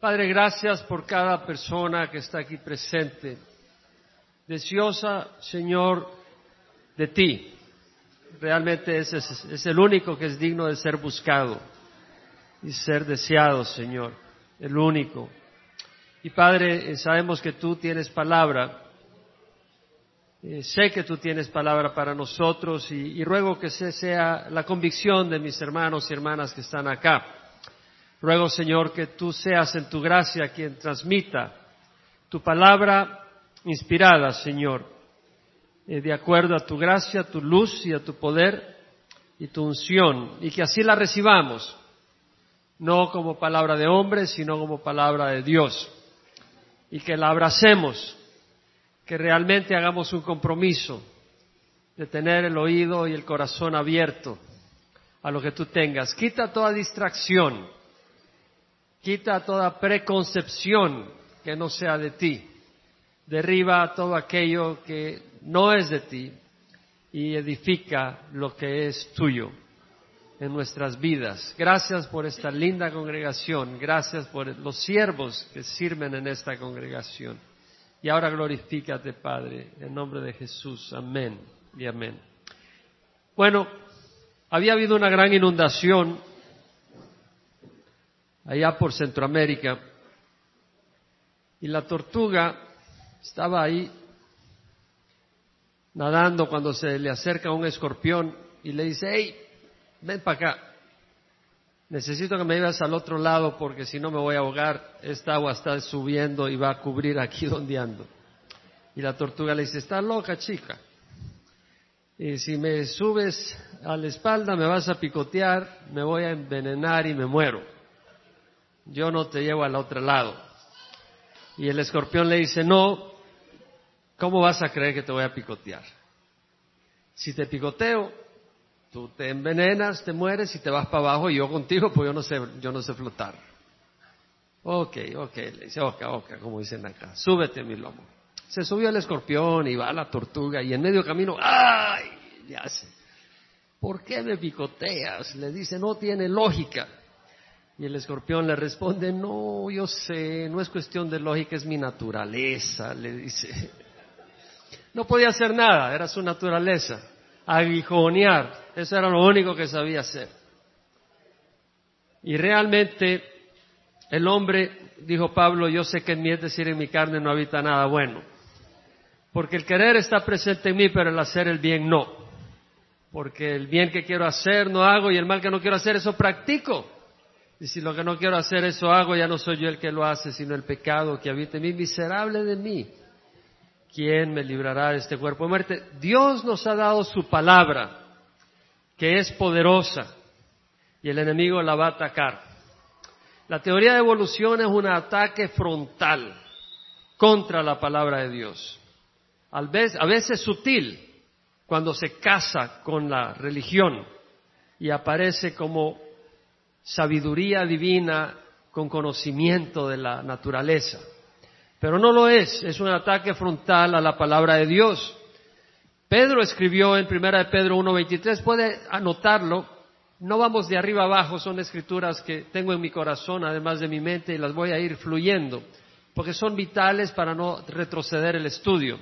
Padre, gracias por cada persona que está aquí presente. Deseosa, Señor, de ti. Realmente es, es el único que es digno de ser buscado y ser deseado, Señor. El único. Y Padre, eh, sabemos que tú tienes palabra. Eh, sé que tú tienes palabra para nosotros y ruego que sea la convicción de mis hermanos y hermanas que están acá. Ruego, Señor, que tú seas en tu gracia quien transmita tu palabra inspirada, Señor, eh, de acuerdo a tu gracia, tu luz y a tu poder y tu unción, y que así la recibamos, no como palabra de hombre, sino como palabra de Dios y que la abracemos, que realmente hagamos un compromiso de tener el oído y el corazón abierto a lo que tú tengas. Quita toda distracción, quita toda preconcepción que no sea de ti, derriba todo aquello que no es de ti y edifica lo que es tuyo en nuestras vidas. Gracias por esta linda congregación, gracias por los siervos que sirven en esta congregación. Y ahora glorifícate, Padre, en nombre de Jesús. Amén y amén. Bueno, había habido una gran inundación allá por Centroamérica y la tortuga estaba ahí nadando cuando se le acerca un escorpión y le dice, hey, ven para acá. Necesito que me lleves al otro lado porque si no me voy a ahogar. Esta agua está subiendo y va a cubrir aquí donde ando. Y la tortuga le dice, está loca chica. Y si me subes a la espalda me vas a picotear, me voy a envenenar y me muero. Yo no te llevo al otro lado. Y el escorpión le dice, no, ¿cómo vas a creer que te voy a picotear? Si te picoteo, Tú te envenenas, te mueres y te vas para abajo y yo contigo, pues yo no sé, yo no sé flotar. Ok, ok, le dice, oca, oca, como dicen acá, súbete a mi lomo. Se subió el escorpión y va la tortuga y en medio camino, ¡ay! Sé. ¿Por qué me picoteas? Le dice, no tiene lógica. Y el escorpión le responde, no, yo sé, no es cuestión de lógica, es mi naturaleza, le dice. No podía hacer nada, era su naturaleza aguijonear. Eso era lo único que sabía hacer. Y realmente el hombre, dijo Pablo, yo sé que en mí, es decir, en mi carne no habita nada bueno. Porque el querer está presente en mí, pero el hacer el bien no. Porque el bien que quiero hacer no hago y el mal que no quiero hacer eso practico. Y si lo que no quiero hacer eso hago, ya no soy yo el que lo hace, sino el pecado que habita en mí, miserable de mí. ¿quién me librará de este cuerpo de muerte? Dios nos ha dado su palabra, que es poderosa, y el enemigo la va a atacar. La teoría de evolución es un ataque frontal contra la palabra de Dios. A veces sutil, cuando se casa con la religión y aparece como sabiduría divina con conocimiento de la naturaleza. Pero no lo es, es un ataque frontal a la palabra de Dios. Pedro escribió en Primera de Pedro 1.23, puede anotarlo, no vamos de arriba abajo, son escrituras que tengo en mi corazón, además de mi mente, y las voy a ir fluyendo, porque son vitales para no retroceder el estudio.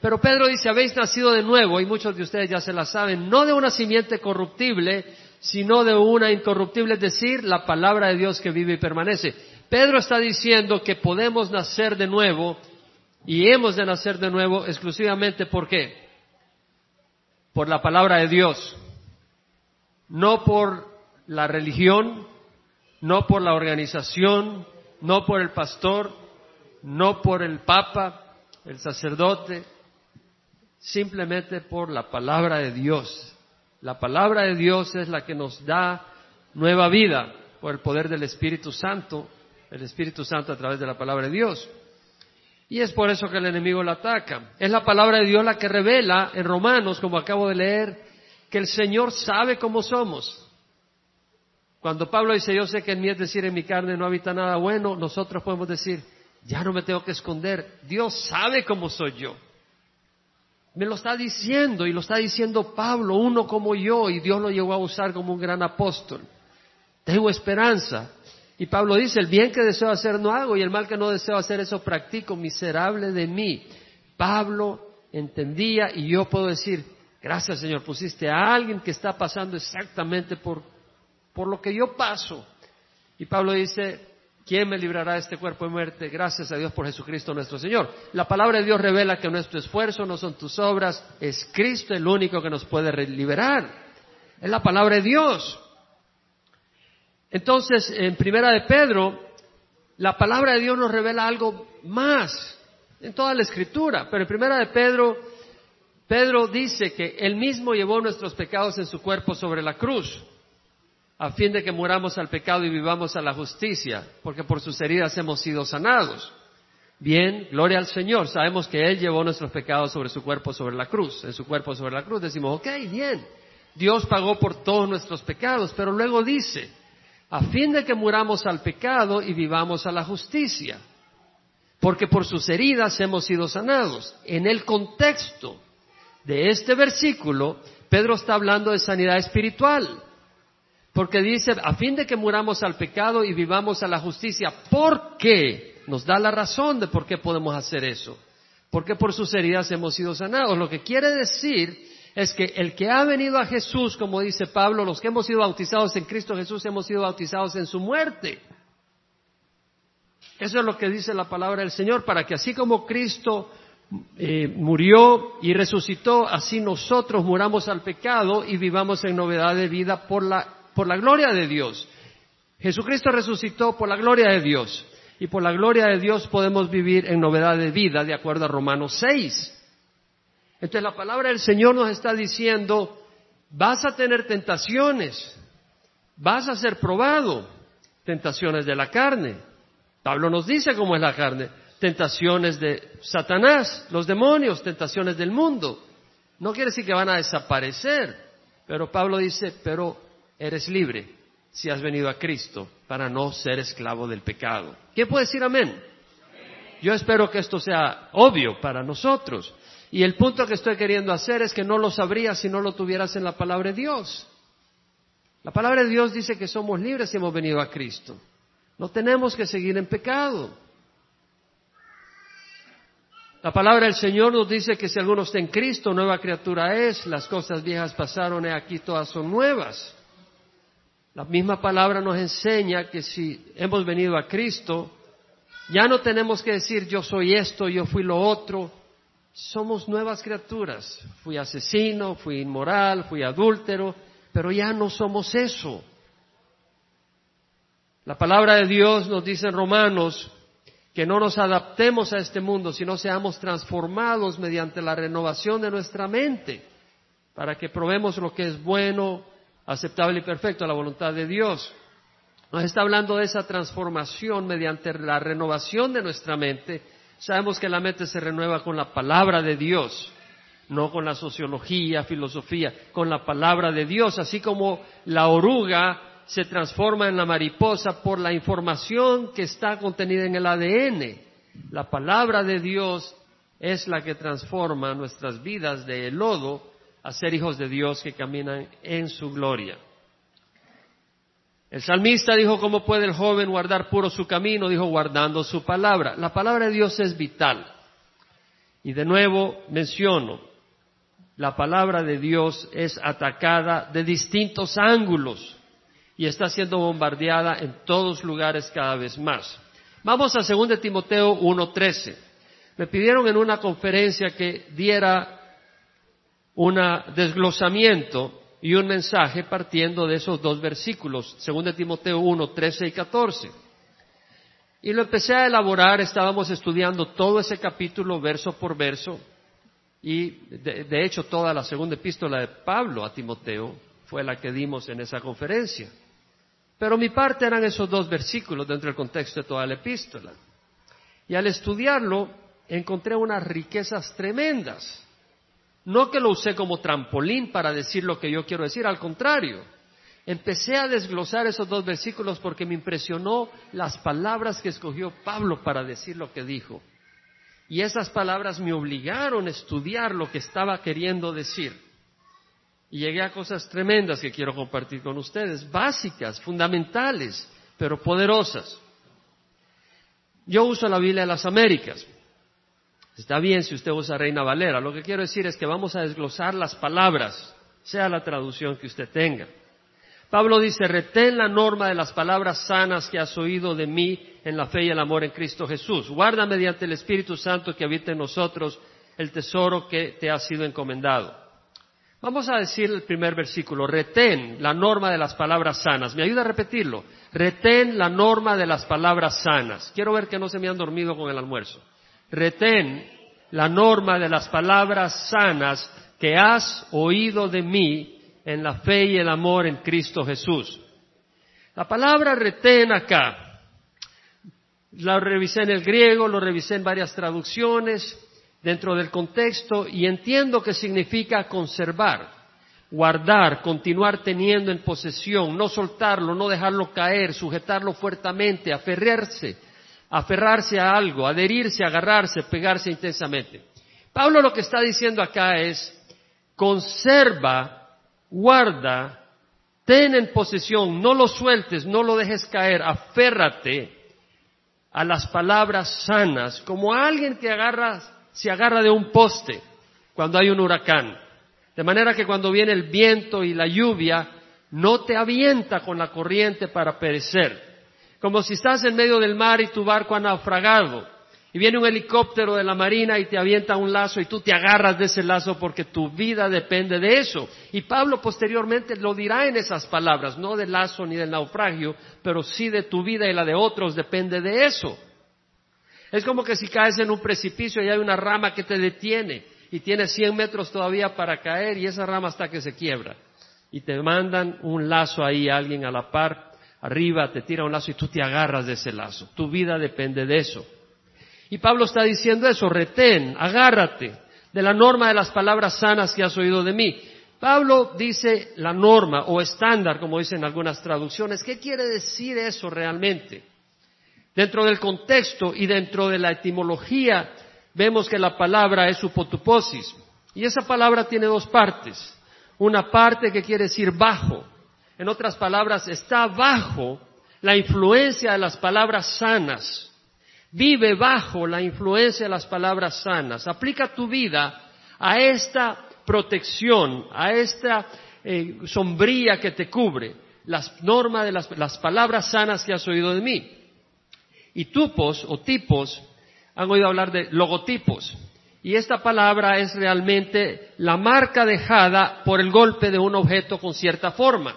Pero Pedro dice, habéis nacido de nuevo, y muchos de ustedes ya se la saben, no de una simiente corruptible, sino de una incorruptible, es decir, la palabra de Dios que vive y permanece. Pedro está diciendo que podemos nacer de nuevo y hemos de nacer de nuevo exclusivamente por qué? Por la palabra de Dios, no por la religión, no por la organización, no por el pastor, no por el papa, el sacerdote, simplemente por la palabra de Dios. La palabra de Dios es la que nos da nueva vida por el poder del Espíritu Santo el Espíritu Santo a través de la palabra de Dios. Y es por eso que el enemigo la ataca. Es la palabra de Dios la que revela en Romanos, como acabo de leer, que el Señor sabe cómo somos. Cuando Pablo dice, yo sé que en mí, es decir, en mi carne no habita nada bueno, nosotros podemos decir, ya no me tengo que esconder, Dios sabe cómo soy yo. Me lo está diciendo y lo está diciendo Pablo, uno como yo, y Dios lo llegó a usar como un gran apóstol. Tengo esperanza, Y Pablo dice, el bien que deseo hacer no hago y el mal que no deseo hacer eso practico, miserable de mí. Pablo entendía y yo puedo decir, gracias Señor, pusiste a alguien que está pasando exactamente por, por lo que yo paso. Y Pablo dice, ¿quién me librará de este cuerpo de muerte? Gracias a Dios por Jesucristo nuestro Señor. La palabra de Dios revela que nuestro esfuerzo no son tus obras, es Cristo el único que nos puede liberar. Es la palabra de Dios. Entonces, en Primera de Pedro, la palabra de Dios nos revela algo más en toda la escritura, pero en Primera de Pedro, Pedro dice que él mismo llevó nuestros pecados en su cuerpo sobre la cruz, a fin de que muramos al pecado y vivamos a la justicia, porque por sus heridas hemos sido sanados. Bien, gloria al Señor, sabemos que Él llevó nuestros pecados sobre su cuerpo sobre la cruz, en su cuerpo sobre la cruz, decimos, ok, bien, Dios pagó por todos nuestros pecados, pero luego dice, a fin de que muramos al pecado y vivamos a la justicia, porque por sus heridas hemos sido sanados. En el contexto de este versículo, Pedro está hablando de sanidad espiritual, porque dice, a fin de que muramos al pecado y vivamos a la justicia, ¿por qué? Nos da la razón de por qué podemos hacer eso. Porque por sus heridas hemos sido sanados. Lo que quiere decir es que el que ha venido a Jesús, como dice Pablo, los que hemos sido bautizados en Cristo Jesús, hemos sido bautizados en su muerte. Eso es lo que dice la palabra del Señor, para que así como Cristo eh, murió y resucitó, así nosotros muramos al pecado y vivamos en novedad de vida por la, por la gloria de Dios. Jesucristo resucitó por la gloria de Dios y por la gloria de Dios podemos vivir en novedad de vida, de acuerdo a Romanos 6. Entonces la palabra del Señor nos está diciendo, vas a tener tentaciones, vas a ser probado, tentaciones de la carne. Pablo nos dice cómo es la carne, tentaciones de Satanás, los demonios, tentaciones del mundo. No quiere decir que van a desaparecer, pero Pablo dice, pero eres libre si has venido a Cristo para no ser esclavo del pecado. ¿Quién puede decir amén? Yo espero que esto sea obvio para nosotros. Y el punto que estoy queriendo hacer es que no lo sabrías si no lo tuvieras en la palabra de Dios. La palabra de Dios dice que somos libres si hemos venido a Cristo. No tenemos que seguir en pecado. La palabra del Señor nos dice que si alguno está en Cristo, nueva criatura es, las cosas viejas pasaron y aquí todas son nuevas. La misma palabra nos enseña que si hemos venido a Cristo, ya no tenemos que decir yo soy esto, yo fui lo otro, somos nuevas criaturas. Fui asesino, fui inmoral, fui adúltero, pero ya no somos eso. La palabra de Dios nos dice en Romanos que no nos adaptemos a este mundo, sino seamos transformados mediante la renovación de nuestra mente, para que probemos lo que es bueno, aceptable y perfecto a la voluntad de Dios. Nos está hablando de esa transformación mediante la renovación de nuestra mente Sabemos que la mente se renueva con la palabra de Dios, no con la sociología, filosofía, con la palabra de Dios, así como la oruga se transforma en la mariposa por la información que está contenida en el ADN. La palabra de Dios es la que transforma nuestras vidas de lodo a ser hijos de Dios que caminan en su gloria. El salmista dijo, ¿cómo puede el joven guardar puro su camino? Dijo, guardando su palabra. La palabra de Dios es vital. Y de nuevo menciono, la palabra de Dios es atacada de distintos ángulos y está siendo bombardeada en todos lugares cada vez más. Vamos a 2 Timoteo 1.13. Me pidieron en una conferencia que diera un desglosamiento y un mensaje partiendo de esos dos versículos, 2 Timoteo 1, 13 y 14. Y lo empecé a elaborar, estábamos estudiando todo ese capítulo verso por verso, y de, de, hecho toda la segunda epístola de Pablo a Timoteo fue la que dimos en esa conferencia. Pero mi parte eran esos dos versículos dentro del contexto de toda la epístola. Y al estudiarlo encontré unas riquezas tremendas no que lo usé como trampolín para decir lo que yo quiero decir, al contrario. Empecé a desglosar esos dos versículos porque me impresionó las palabras que escogió Pablo para decir lo que dijo. Y esas palabras me obligaron a estudiar lo que estaba queriendo decir. Y llegué a cosas tremendas que quiero compartir con ustedes, básicas, fundamentales, pero poderosas. Yo uso la Biblia de las Américas. Está bien si usted usa Reina Valera. Lo que quiero decir es que vamos a desglosar las palabras, sea la traducción que usted tenga. Pablo dice, retén la norma de las palabras sanas que has oído de mí en la fe y el amor en Cristo Jesús. Guarda mediante el Espíritu Santo que habita en nosotros el tesoro que te ha sido encomendado. Vamos a decir el primer versículo, retén la norma de las palabras sanas. ¿Me ayuda a repetirlo? Retén la norma de las palabras sanas. Quiero ver que no se me han dormido con el almuerzo. Retén la norma de las palabras sanas que has oído de mí en la fe y el amor en Cristo Jesús. La palabra retén acá, la revisé en el griego, lo revisé en varias traducciones dentro del contexto y entiendo que significa conservar, guardar, continuar teniendo en posesión, no soltarlo, no dejarlo caer, sujetarlo fuertemente, aferrarse, aferrarse a algo, adherirse, agarrarse, pegarse intensamente. Pablo lo que está diciendo acá es, conserva guarda, ten en posesión, no lo sueltes, no lo dejes caer, aférrate a las palabras sanas, como alguien que agarra, se agarra de un poste cuando hay un huracán. De manera que cuando viene el viento y la lluvia, no te avienta con la corriente para perecer. Como si estás en medio del mar y tu barco ha naufragado y viene un helicóptero de la Marina y te avienta un lazo y tú te agarras de ese lazo porque tu vida depende de eso. Y Pablo posteriormente lo dirá en esas palabras, no del lazo ni del naufragio, pero sí de tu vida y la de otros depende de eso. Es como que si caes en un precipicio y hay una rama que te detiene y tienes 100 metros todavía para caer y esa rama hasta que se quiebra. Y te mandan un lazo ahí, alguien a la par, arriba, te tira un lazo y tú te agarras de ese lazo. Tu vida depende de eso. Y Pablo está diciendo eso, retén, agárrate de la norma de las palabras sanas que has oído de mí. Pablo dice la norma o estándar, como dicen algunas traducciones. ¿Qué quiere decir eso realmente? Dentro del contexto y dentro de la etimología vemos que la palabra es upotuposis. Y esa palabra tiene dos partes. Una parte que quiere decir bajo. En otras palabras, está bajo la influencia de las palabras sanas Vive bajo la influencia de las palabras sanas. Aplica tu vida a esta protección, a esta eh, sombría que te cubre, las normas de las, las palabras sanas que has oído de mí. Y tupos o tipos, han oído hablar de logotipos. Y esta palabra es realmente la marca dejada por el golpe de un objeto con cierta forma.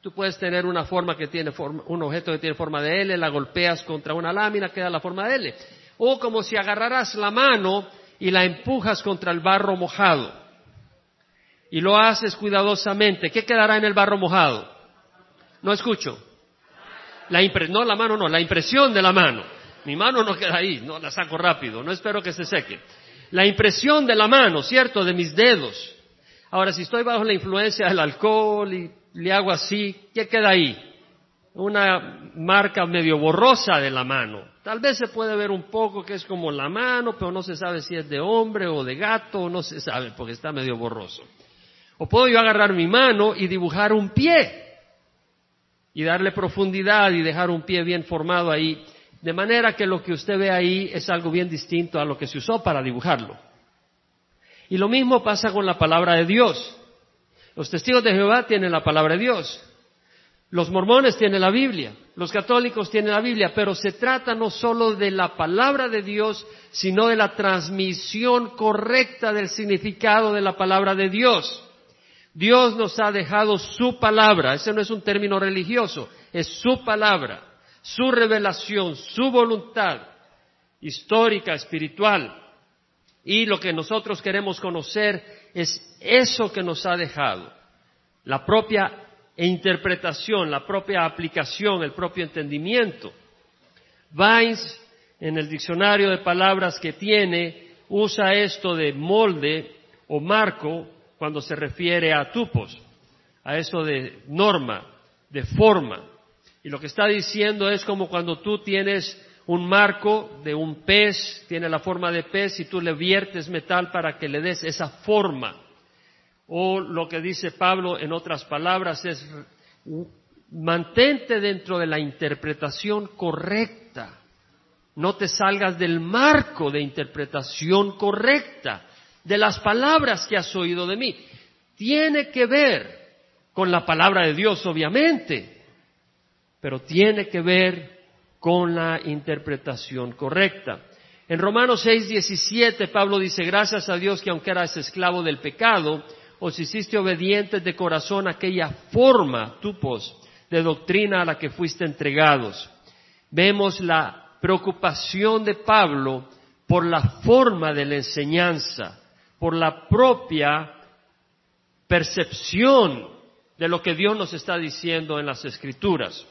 Tú puedes tener una forma que tiene forma, un objeto que tiene forma de L, la golpeas contra una lámina, queda la forma de L. O como si agarraras la mano y la empujas contra el barro mojado. Y lo haces cuidadosamente. ¿Qué quedará en el barro mojado? No escucho. La no la mano, no, la impresión de la mano. Mi mano no queda ahí, no la saco rápido, no espero que se seque. La impresión de la mano, ¿cierto? De mis dedos. Ahora, si estoy bajo la influencia del alcohol y le hago así, ¿qué queda ahí? Una marca medio borrosa de la mano. Tal vez se puede ver un poco que es como la mano, pero no se sabe si es de hombre o de gato, no se sabe porque está medio borroso. O puedo yo agarrar mi mano y dibujar un pie y darle profundidad y dejar un pie bien formado ahí, de manera que lo que usted ve ahí es algo bien distinto a lo que se usó para dibujarlo. Y lo mismo pasa con la palabra de Dios. Los testigos de Jehová tienen la palabra de Dios. Los mormones tienen la Biblia. Los católicos tienen la Biblia. Pero se trata no solo de la palabra de Dios, sino de la transmisión correcta del significado de la palabra de Dios. Dios nos ha dejado su palabra. Ese no es un término religioso. Es su palabra, su revelación, su voluntad histórica, espiritual. Y lo que nosotros queremos conocer es eso que nos ha dejado, la propia interpretación, la propia aplicación, el propio entendimiento. Vines, en el diccionario de palabras que tiene, usa esto de molde o marco cuando se refiere a tupos, a eso de norma, de forma. Y lo que está diciendo es como cuando tú tienes un marco de un pez, tiene la forma de pez y tú le viertes metal para que le des esa forma. O lo que dice Pablo en otras palabras es mantente dentro de la interpretación correcta. No te salgas del marco de interpretación correcta de las palabras que has oído de mí. Tiene que ver con la palabra de Dios, obviamente, pero tiene que ver con la interpretación correcta. En Romanos 6, 17, Pablo dice, gracias a Dios que aunque eras esclavo del pecado, os hiciste obedientes de corazón a aquella forma, tupos, de doctrina a la que fuiste entregados. Vemos la preocupación de Pablo por la forma de la enseñanza, por la propia percepción de lo que Dios nos está diciendo en las Escrituras.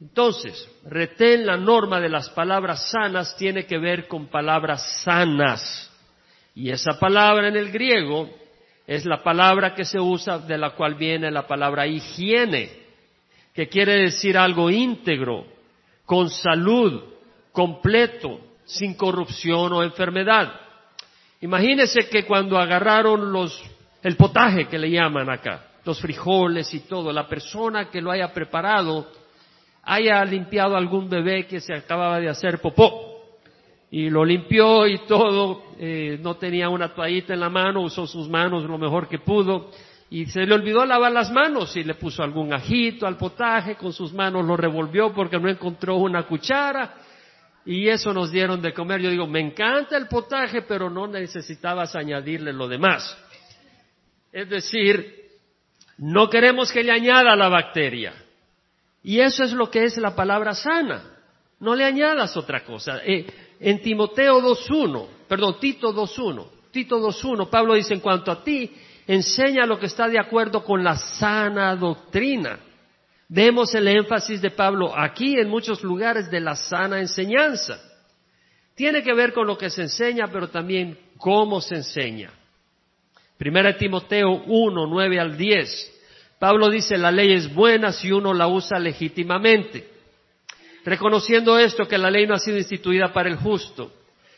Entonces, retén la norma de las palabras sanas tiene que ver con palabras sanas. Y esa palabra en el griego es la palabra que se usa de la cual viene la palabra higiene, que quiere decir algo íntegro, con salud, completo, sin corrupción o enfermedad. Imagínese que cuando agarraron los, el potaje que le llaman acá, los frijoles y todo, la persona que lo haya preparado haya limpiado algún bebé que se acababa de hacer popó y lo limpió y todo, eh, no tenía una toallita en la mano, usó sus manos lo mejor que pudo y se le olvidó lavar las manos y le puso algún ajito al potaje, con sus manos lo revolvió porque no encontró una cuchara y eso nos dieron de comer. Yo digo, me encanta el potaje, pero no necesitabas añadirle lo demás. Es decir, no queremos que le añada la bacteria. Y eso es lo que es la palabra sana. No le añadas otra cosa. Eh, en Timoteo 2.1, perdón, Tito 2.1, Tito 2.1, Pablo dice, en cuanto a ti, enseña lo que está de acuerdo con la sana doctrina. Vemos el énfasis de Pablo aquí en muchos lugares de la sana enseñanza. Tiene que ver con lo que se enseña, pero también cómo se enseña. Primera Timoteo 1, 9 al 10. Pablo dice, la ley es buena si uno la usa legítimamente reconociendo esto que la ley no ha sido instituida para el justo,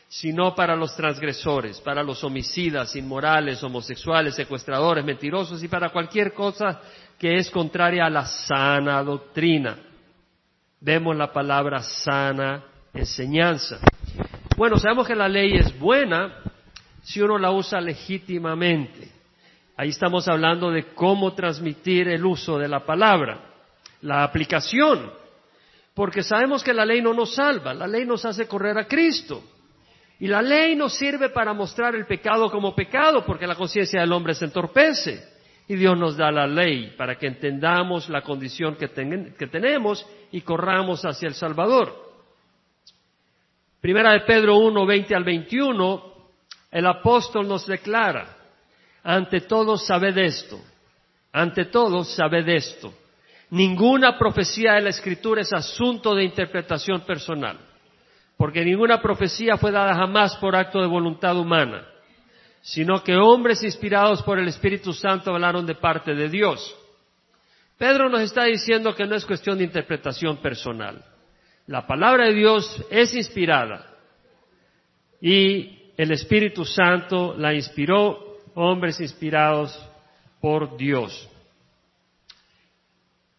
sino para los transgresores, para los homicidas, inmorales, homosexuales, secuestradores, mentirosos y para cualquier cosa que es contraria a la sana doctrina. Vemos la palabra sana enseñanza. Bueno, sabemos que la ley es buena si uno la usa legítimamente. Ahí estamos hablando de cómo transmitir el uso de la palabra. La aplicación porque sabemos que la ley no nos salva, la ley nos hace correr a Cristo. Y la ley nos sirve para mostrar el pecado como pecado, porque la conciencia del hombre se entorpece. Y Dios nos da la ley para que entendamos la condición que, tenemos y corramos hacia el Salvador. Primera de Pedro 1, 20 al 21, el apóstol nos declara, ante todo sabed esto, ante todo sabed esto Ninguna profecía de la Escritura es asunto de interpretación personal, porque ninguna profecía fue dada jamás por acto de voluntad humana, sino que hombres inspirados por el Espíritu Santo hablaron de parte de Dios. Pedro nos está diciendo que no es cuestión de interpretación personal. La palabra de Dios es inspirada y el Espíritu Santo la inspiró, hombres inspirados por Dios.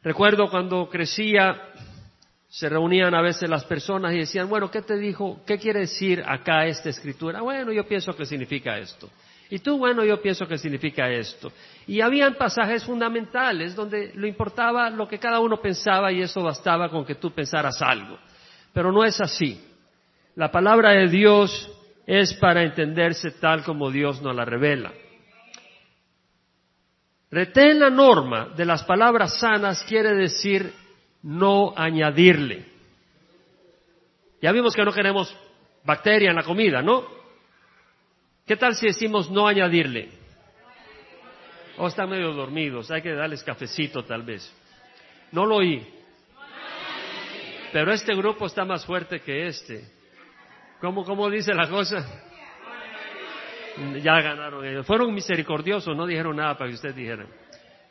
Recuerdo cuando crecía, se reunían a veces las personas y decían, bueno, ¿qué te dijo? ¿Qué quiere decir acá esta escritura? Bueno, yo pienso que significa esto. Y tú, bueno, yo pienso que significa esto. Y habían pasajes fundamentales donde lo importaba lo que cada uno pensaba y eso bastaba con que tú pensaras algo. Pero no es así. La palabra de Dios es para entenderse tal como Dios nos la revela. Retén la norma de las palabras sanas quiere decir no añadirle. Ya vimos que no queremos bacteria en la comida, ¿no? ¿Qué tal si decimos no añadirle? O oh, están medio dormidos, hay que darles cafecito tal vez. No lo oí. Pero este grupo está más fuerte que este. ¿Cómo, cómo dice la cosa? Ya ganaron ellos. Fueron misericordiosos, no dijeron nada para que usted dijera.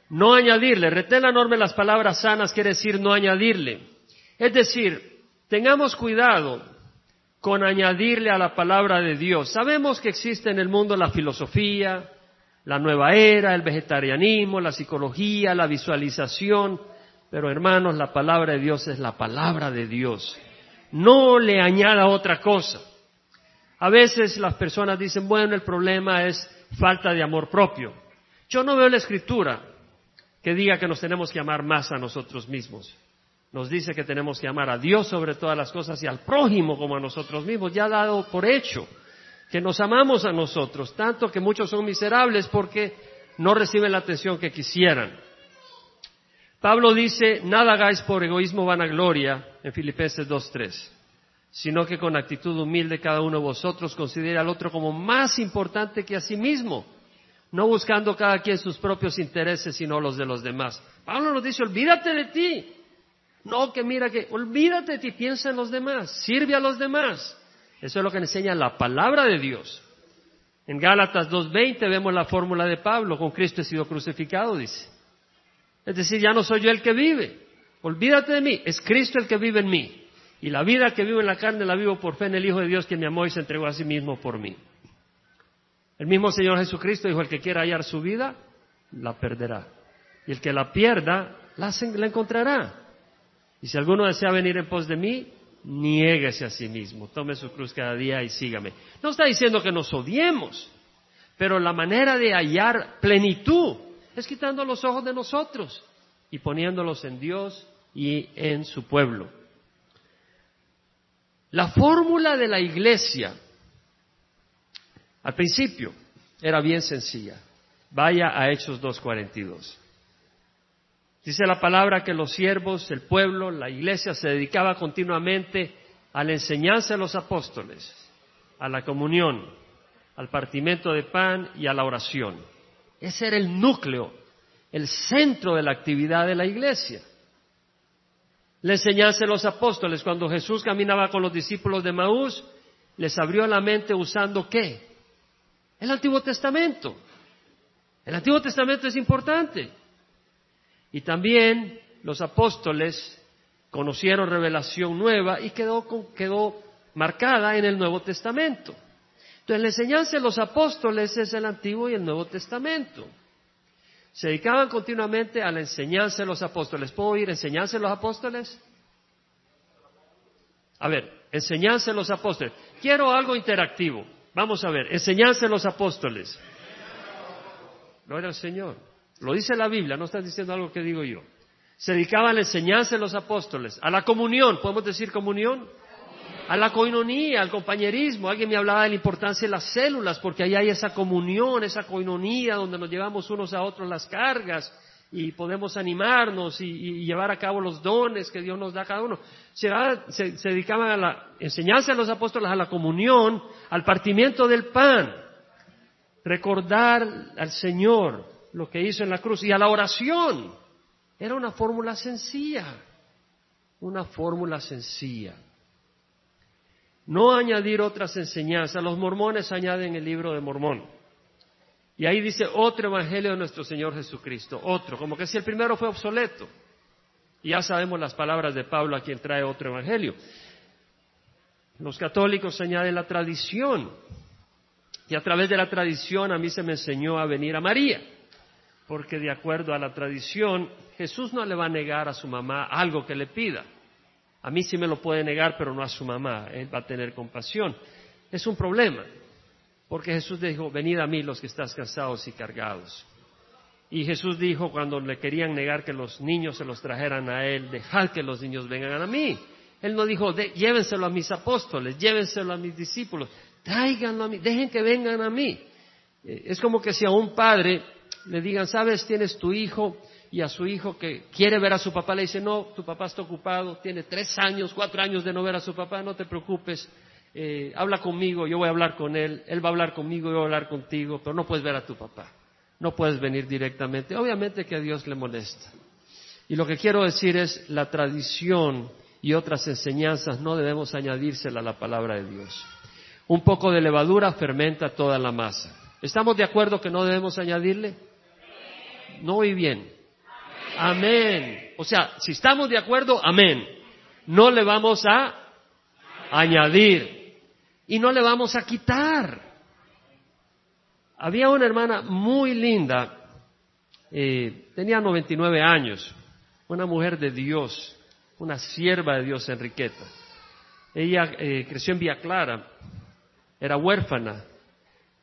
No añadirle, retén la norma las palabras sanas quiere decir no añadirle. Es decir, tengamos cuidado con añadirle a la palabra de Dios. Sabemos que existe en el mundo la filosofía, la nueva era, el vegetarianismo, la psicología, la visualización, pero hermanos, la palabra de Dios es la palabra de Dios. No le añada otra cosa. A veces las personas dicen, bueno, el problema es falta de amor propio. Yo no veo la escritura que diga que nos tenemos que amar más a nosotros mismos. Nos dice que tenemos que amar a Dios sobre todas las cosas y al prójimo como a nosotros mismos. Ya ha dado por hecho que nos amamos a nosotros, tanto que muchos son miserables porque no reciben la atención que quisieran. Pablo dice, nada hagáis por egoísmo vanagloria en Filipenses 2.3, sino que con actitud humilde cada uno de vosotros considere al otro como más importante que a sí mismo, no buscando cada quien sus propios intereses, sino los de los demás. Pablo nos dice, olvídate de ti. No, que mira que, olvídate de ti, piensa en los demás, sirve a los demás. Eso es lo que enseña la palabra de Dios. En Gálatas 2.20 vemos la fórmula de Pablo, con Cristo he sido crucificado, dice. Es decir, ya no soy yo el que vive. Olvídate de mí, es Cristo el que vive en mí. Y la vida que vivo en la carne la vivo por fe en el Hijo de Dios que me amó y se entregó a sí mismo por mí. El mismo Señor Jesucristo dijo, el que quiera hallar su vida, la perderá. Y el que la pierda, la, encontrará. Y si alguno desea venir en pos de mí, niéguese a sí mismo, tome su cruz cada día y sígame. No está diciendo que nos odiemos, pero la manera de hallar plenitud es quitando los ojos de nosotros y poniéndolos en Dios y en su pueblo. La fórmula de la iglesia al principio era bien sencilla. Vaya a Hechos 2.42. Dice la palabra que los siervos, el pueblo, la iglesia se dedicaba continuamente a la enseñanza de los apóstoles, a la comunión, al partimiento de pan y a la oración. Ese era el núcleo, el centro de la actividad de la iglesia. La enseñanza de los apóstoles, cuando Jesús caminaba con los discípulos de Maús, les abrió la mente usando qué? El Antiguo Testamento. El Antiguo Testamento es importante. Y también los apóstoles conocieron revelación nueva y quedó, quedó marcada en el Nuevo Testamento. Entonces la enseñanza de los apóstoles es el Antiguo y el Nuevo Testamento. Se dedicaban continuamente a la enseñanza de los apóstoles. ¿Puedo oír enseñanza de los apóstoles? A ver, enseñanza de los apóstoles. Quiero algo interactivo. Vamos a ver, enseñanza de los apóstoles. Gloria al Señor. Lo dice la Biblia, no estás diciendo algo que digo yo. Se dedicaba a la enseñanza de los apóstoles, a la comunión, ¿podemos decir comunión? A la coinonía, al compañerismo. Alguien me hablaba de la importancia de las células, porque ahí hay esa comunión, esa coinonía, donde nos llevamos unos a otros las cargas y podemos animarnos y, llevar a cabo los dones que Dios nos da a cada uno. Se, se dedicaban a la enseñanza de los apóstoles, a la comunión, al partimiento del pan, recordar al Señor, lo que hizo en la cruz y a la oración. Era una fórmula sencilla, una fórmula sencilla. No añadir otras enseñanzas. Los mormones añaden el libro de Mormón. Y ahí dice otro evangelio de nuestro Señor Jesucristo, otro, como que si el primero fue obsoleto. Y ya sabemos las palabras de Pablo a quien trae otro evangelio. Los católicos añaden la tradición. Y a través de la tradición a mí se me enseñó a venir a María porque de acuerdo a la tradición, Jesús no le va a negar a su mamá algo que le pida. A mí sí me lo puede negar, pero no a su mamá. Él va a tener compasión. Es un problema, porque Jesús dijo, venid a mí los que estás cansados y cargados. Y Jesús dijo cuando le querían negar que los niños se los trajeran a Él, dejad que los niños vengan a mí. Él no dijo, llévenselo a mis apóstoles, llévenselo a mis discípulos, tráiganlo a mí, dejen que vengan a mí. Eh, es como que si a un padre le digan, sabes, tienes tu hijo y a su hijo que quiere ver a su papá le dice, no, tu papá está ocupado, tiene tres años, cuatro años de no ver a su papá, no te preocupes, eh, habla conmigo, yo voy a hablar con él, él va a hablar conmigo, yo voy a hablar contigo, pero no puedes ver a tu papá, no puedes venir directamente. Obviamente que a Dios le molesta. Y lo que quiero decir es, la tradición y otras enseñanzas no debemos añadírsela a la palabra de Dios. Un poco de levadura fermenta toda la masa. ¿Estamos de acuerdo que no debemos añadirle? No oí bien. Amén. O sea, si estamos de acuerdo, amén. No le vamos a añadir y no le vamos a quitar. Había una hermana muy linda, eh, tenía 99 años, una mujer de Dios, una sierva de Dios, Enriqueta. Ella eh, creció en Vía Clara, era huérfana,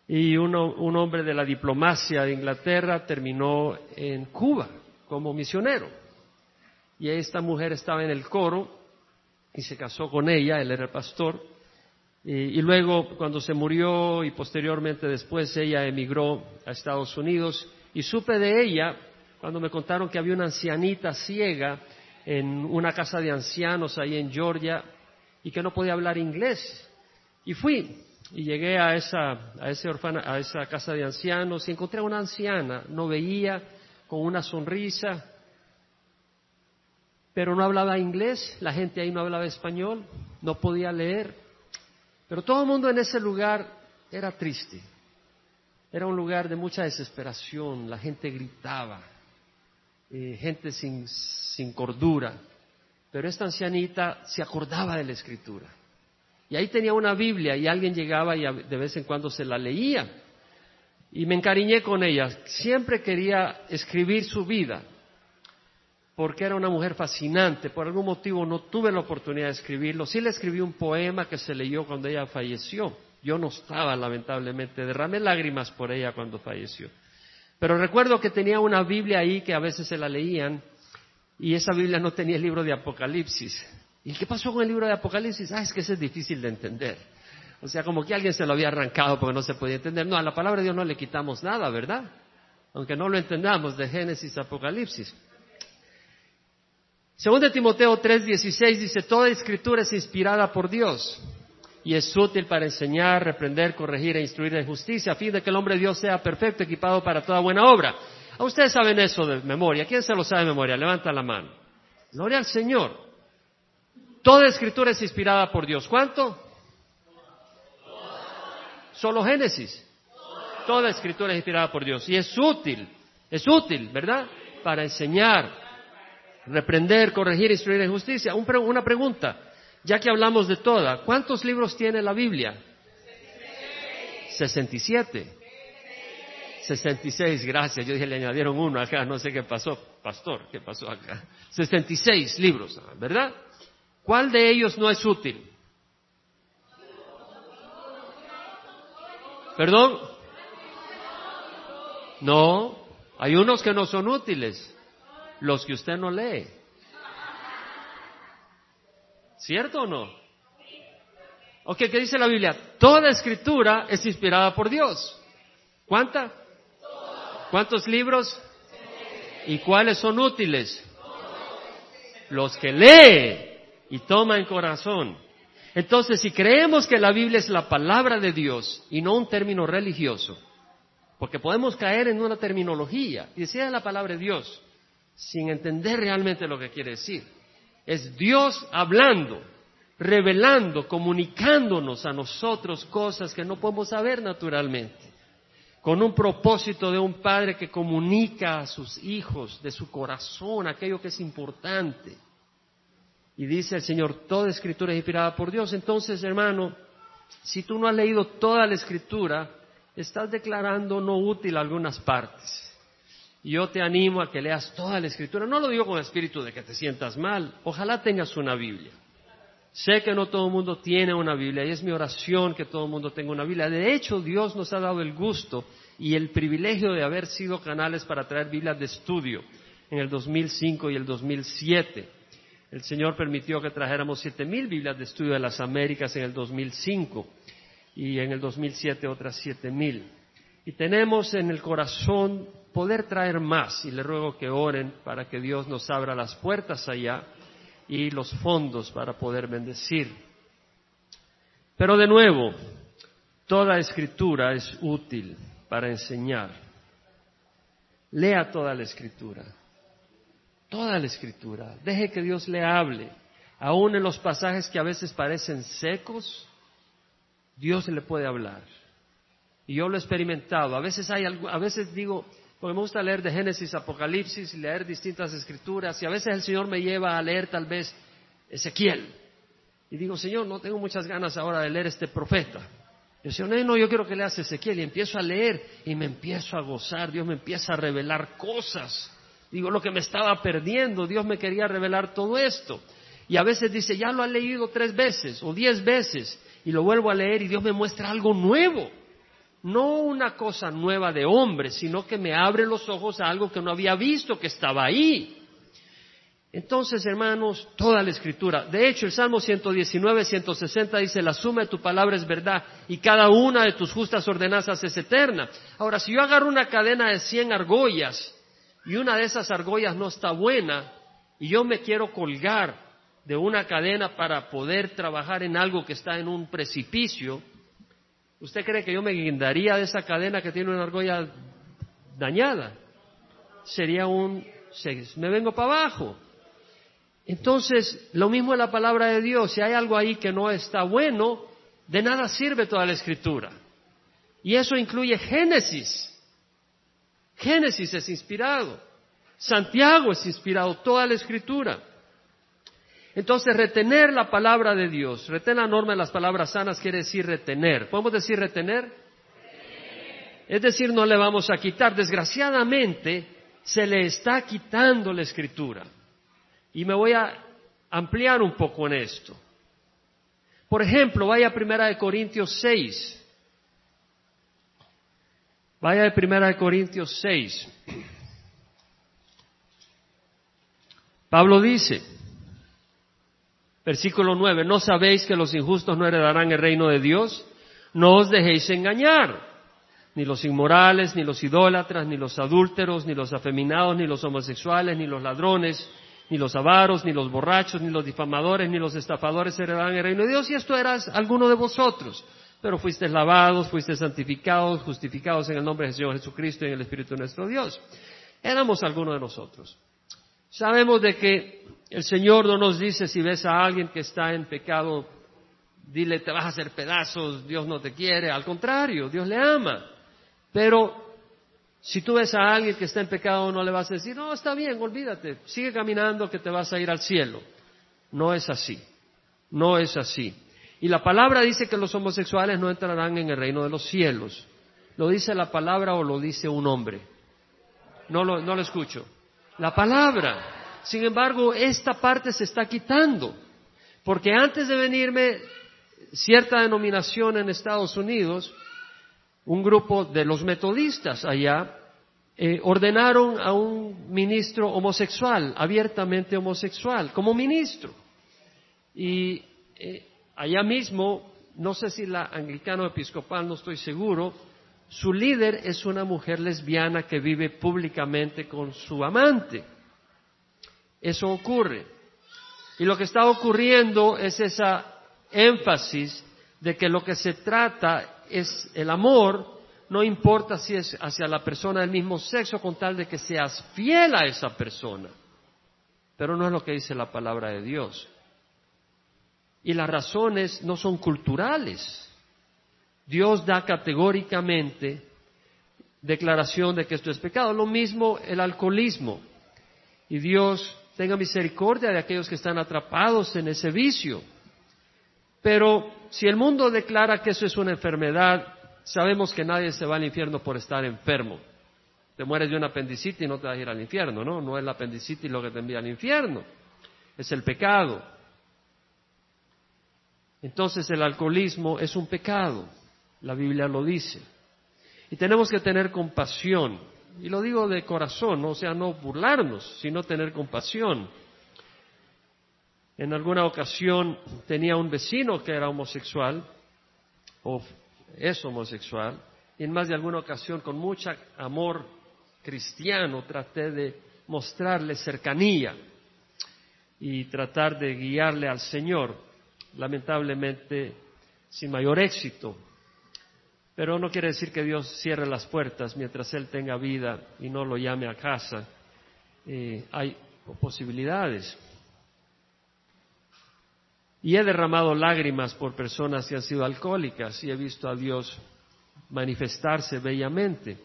y un hombre de la diplomacia de Inglaterra terminó en Cuba como misionero. Y esta mujer estaba en el coro y se casó con ella, él era pastor, y, luego cuando se murió y posteriormente después ella emigró a Estados Unidos y supe de ella cuando me contaron que había una ancianita ciega en una casa de ancianos ahí en Georgia y que no podía hablar inglés. Y fui y llegué a esa, a, ese orfana, a esa casa de ancianos y encontré a una anciana, no veía, con una sonrisa, pero no hablaba inglés, la gente ahí no hablaba español, no podía leer, pero todo el mundo en ese lugar era triste, era un lugar de mucha desesperación, la gente gritaba, eh, gente sin, sin cordura, pero esta ancianita se acordaba de la escritura y ahí tenía una Biblia y alguien llegaba y de vez en cuando se la leía. Y me encariñé con ella. Siempre quería escribir su vida, porque era una mujer fascinante. Por algún motivo no tuve la oportunidad de escribirlo. Sí le escribí un poema que se leyó cuando ella falleció. Yo no estaba, lamentablemente. Derramé lágrimas por ella cuando falleció. Pero recuerdo que tenía una Biblia ahí que a veces se la leían y esa Biblia no tenía el libro de Apocalipsis. ¿Y qué pasó con el libro de Apocalipsis? Ah, es que ese es difícil de entender. O sea, como que alguien se lo había arrancado porque no se podía entender. No, a la palabra de Dios no le quitamos nada, ¿verdad? Aunque no lo entendamos de Génesis a Apocalipsis. Según de Timoteo 3:16 dice, toda escritura es inspirada por Dios y es útil para enseñar, reprender, corregir e instruir en justicia, a fin de que el hombre de Dios sea perfecto, equipado para toda buena obra. ¿A ustedes saben eso de memoria? ¿Quién se lo sabe de memoria? Levanta la mano. Gloria al Señor. Toda escritura es inspirada por Dios. ¿Cuánto? Solo Génesis. Toda escritura es inspirada por Dios. Y es útil, es útil, ¿verdad? Para enseñar, reprender, corregir, instruir en justicia. una pregunta, ya que hablamos de toda, ¿cuántos libros tiene la Biblia? 67. 66, gracias. Yo dije, le añadieron uno acá, no sé qué pasó, pastor, qué pasó acá. 66 libros, ¿verdad? ¿Cuál de ellos no es útil? ¿Perdón? No, hay unos que no son útiles, los que usted no lee. ¿Cierto o no? Ok, ¿qué dice la Biblia? Toda escritura es inspirada por Dios. ¿Cuánta? ¿Cuántos libros? ¿Y cuáles son útiles? Los que lee y toma en corazón. Entonces, si creemos que la Biblia es la palabra de Dios y no un término religioso, porque podemos caer en una terminología y decir la palabra de Dios sin entender realmente lo que quiere decir. Es Dios hablando, revelando, comunicándonos a nosotros cosas que no podemos saber naturalmente, con un propósito de un padre que comunica a sus hijos de su corazón aquello que es importante. Y dice el Señor, toda escritura es inspirada por Dios. Entonces, hermano, si tú no has leído toda la escritura, estás declarando no útil algunas partes. Yo te animo a que leas toda la escritura. No lo digo con espíritu de que te sientas mal. Ojalá tengas una Biblia. Sé que no todo el mundo tiene una Biblia y es mi oración que todo el mundo tenga una Biblia. De hecho, Dios nos ha dado el gusto y el privilegio de haber sido canales para traer Biblias de estudio en el 2005 y el 2007. El Señor permitió que trajéramos siete mil Biblias de estudio de las Américas en el 2005 y en el 2007 otras siete mil. Y tenemos en el corazón poder traer más y le ruego que oren para que Dios nos abra las puertas allá y los fondos para poder bendecir. Pero de nuevo, toda escritura es útil para enseñar. Lea toda la escritura toda la escritura. Deje que Dios le hable. Aún en los pasajes que a veces parecen secos, Dios le puede hablar. Y yo lo he experimentado. A veces hay a veces digo, porque me gusta leer de Génesis, Apocalipsis, leer distintas escrituras, y a veces el Señor me lleva a leer tal vez Ezequiel. Y digo, Señor, no tengo muchas ganas ahora de leer este profeta. Yo decía, no, no, yo quiero que leas Ezequiel y empiezo a leer y me empiezo a gozar, Dios me empieza a revelar cosas. Digo, lo que me estaba perdiendo, Dios me quería revelar todo esto. Y a veces dice, ya lo ha leído tres veces o diez veces y lo vuelvo a leer y Dios me muestra algo nuevo. No una cosa nueva de hombre, sino que me abre los ojos a algo que no había visto que estaba ahí. Entonces, hermanos, toda la escritura. De hecho, el Salmo 119, 160 dice, la suma de tu palabra es verdad y cada una de tus justas ordenanzas es eterna. Ahora, si yo agarro una cadena de 100 argollas y una de esas argollas no está buena y yo me quiero colgar de una cadena para poder trabajar en algo que está en un precipicio, ¿usted cree que yo me guindaría de esa cadena que tiene una argolla dañada? Sería un, me vengo para abajo. Entonces, lo mismo en la palabra de Dios, si hay algo ahí que no está bueno, de nada sirve toda la escritura. Y eso incluye Génesis. Génesis es inspirado. Santiago es inspirado, toda la escritura. Entonces, retener la palabra de Dios, retener la norma de las palabras sanas quiere decir retener. ¿Podemos decir retener? Es decir, no le vamos a quitar. Desgraciadamente, se le está quitando la escritura. Y me voy a ampliar un poco en esto. Por ejemplo, vaya a Primera de Corintios 6. Vaya a Primera de Corintios 6. Pablo dice, versículo 9, ¿no sabéis que los injustos no heredarán el reino de Dios? No os dejéis engañar. Ni los inmorales, ni los idólatras, ni los adúlteros, ni los afeminados, ni los homosexuales, ni los ladrones, ni los avaros, ni los borrachos, ni los difamadores, ni los estafadores heredarán el reino de Dios, y esto eras alguno de vosotros. Pero fuisteis lavados, fuisteis santificados, justificados en el nombre del Señor Jesucristo y en el Espíritu de nuestro Dios. Éramos alguno de nosotros. Sabemos de que el Señor no nos dice si ves a alguien que está en pecado, dile te vas a hacer pedazos, Dios no te quiere, al contrario, Dios le ama. Pero si tú ves a alguien que está en pecado, no le vas a decir, no, está bien, olvídate, sigue caminando que te vas a ir al cielo. No es así, no es así. Y la palabra dice que los homosexuales no entrarán en el reino de los cielos. ¿Lo dice la palabra o lo dice un hombre? No lo, no lo escucho. La palabra. Sin embargo, esta parte se está quitando. Porque antes de venirme cierta denominación en Estados Unidos, un grupo de los metodistas allá eh, ordenaron a un ministro homosexual, abiertamente homosexual, como ministro. Y eh, allá mismo, no sé si la anglicano episcopal, no estoy seguro, su líder es una mujer lesbiana que vive públicamente con su amante. Eso ocurre. Y lo que está ocurriendo es esa énfasis de que lo que se trata es el amor, no importa si es hacia la persona del mismo sexo, con tal de que seas fiel a esa persona. Pero no es lo que dice la palabra de Dios. Y las razones no son culturales. Dios da categóricamente declaración de que esto es pecado. Lo mismo el alcoholismo. Y Dios tenga misericordia de aquellos que están atrapados en ese vicio. Pero si el mundo declara que eso es una enfermedad, sabemos que nadie se va al infierno por estar enfermo. Te mueres de una apendicitis y no te vas a ir al infierno, ¿no? No es la apendicitis lo que te envía al infierno, es el pecado. Entonces el alcoholismo es un pecado, la Biblia lo dice. Y tenemos que tener compasión, y lo digo de corazón, o sea, no burlarnos, sino tener compasión. En alguna ocasión tenía un vecino que era homosexual, o es homosexual, y en más de alguna ocasión con mucho amor cristiano traté de mostrarle cercanía y tratar de guiarle al Señor, lamentablemente sin mayor éxito. Pero no quiere decir que Dios cierre las puertas mientras Él tenga vida y no lo llame a casa. Eh, hay posibilidades. Y he derramado lágrimas por personas que han sido alcohólicas y he visto a Dios manifestarse bellamente.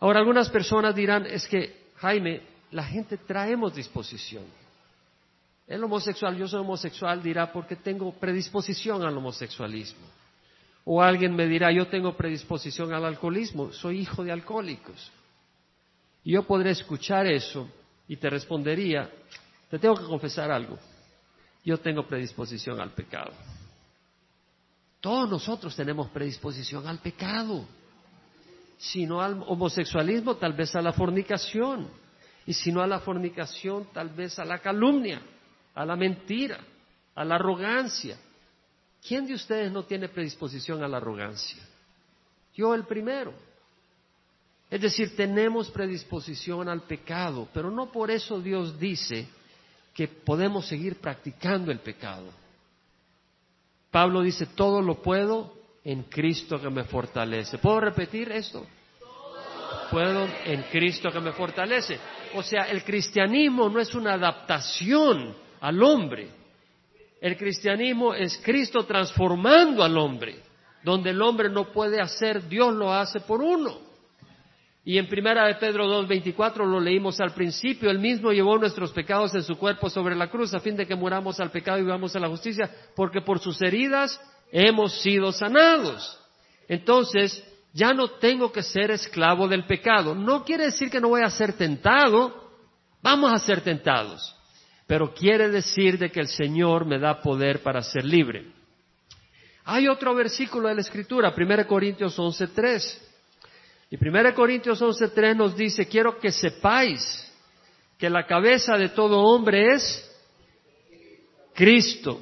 Ahora, algunas personas dirán, es que, Jaime, la gente traemos disposición. El homosexual, yo soy homosexual, dirá, porque tengo predisposición al homosexualismo. O alguien me dirá, yo tengo predisposición al alcoholismo, soy hijo de alcohólicos. Y yo podré escuchar eso y te respondería, te tengo que confesar algo, yo tengo predisposición al pecado. Todos nosotros tenemos predisposición al pecado, si no al homosexualismo, tal vez a la fornicación, y si no a la fornicación, tal vez a la calumnia, a la mentira, a la arrogancia. ¿Quién de ustedes no tiene predisposición a la arrogancia? Yo el primero. Es decir, tenemos predisposición al pecado, pero no por eso Dios dice que podemos seguir practicando el pecado. Pablo dice, todo lo puedo en Cristo que me fortalece. ¿Puedo repetir esto? Puedo en Cristo que me fortalece. O sea, el cristianismo no es una adaptación al hombre. El cristianismo es Cristo transformando al hombre. Donde el hombre no puede hacer, Dios lo hace por uno. Y en primera de Pedro 2.24 lo leímos al principio, él mismo llevó nuestros pecados en su cuerpo sobre la cruz a fin de que muramos al pecado y vivamos a la justicia, porque por sus heridas hemos sido sanados. Entonces, ya no tengo que ser esclavo del pecado. No quiere decir que no voy a ser tentado, vamos a ser tentados, pero quiere decir de que el Señor me da poder para ser libre. Hay otro versículo de la Escritura, 1 Corintios 11.3. Y 1 Corintios 11.3 nos dice, quiero que sepáis que la cabeza de todo hombre es Cristo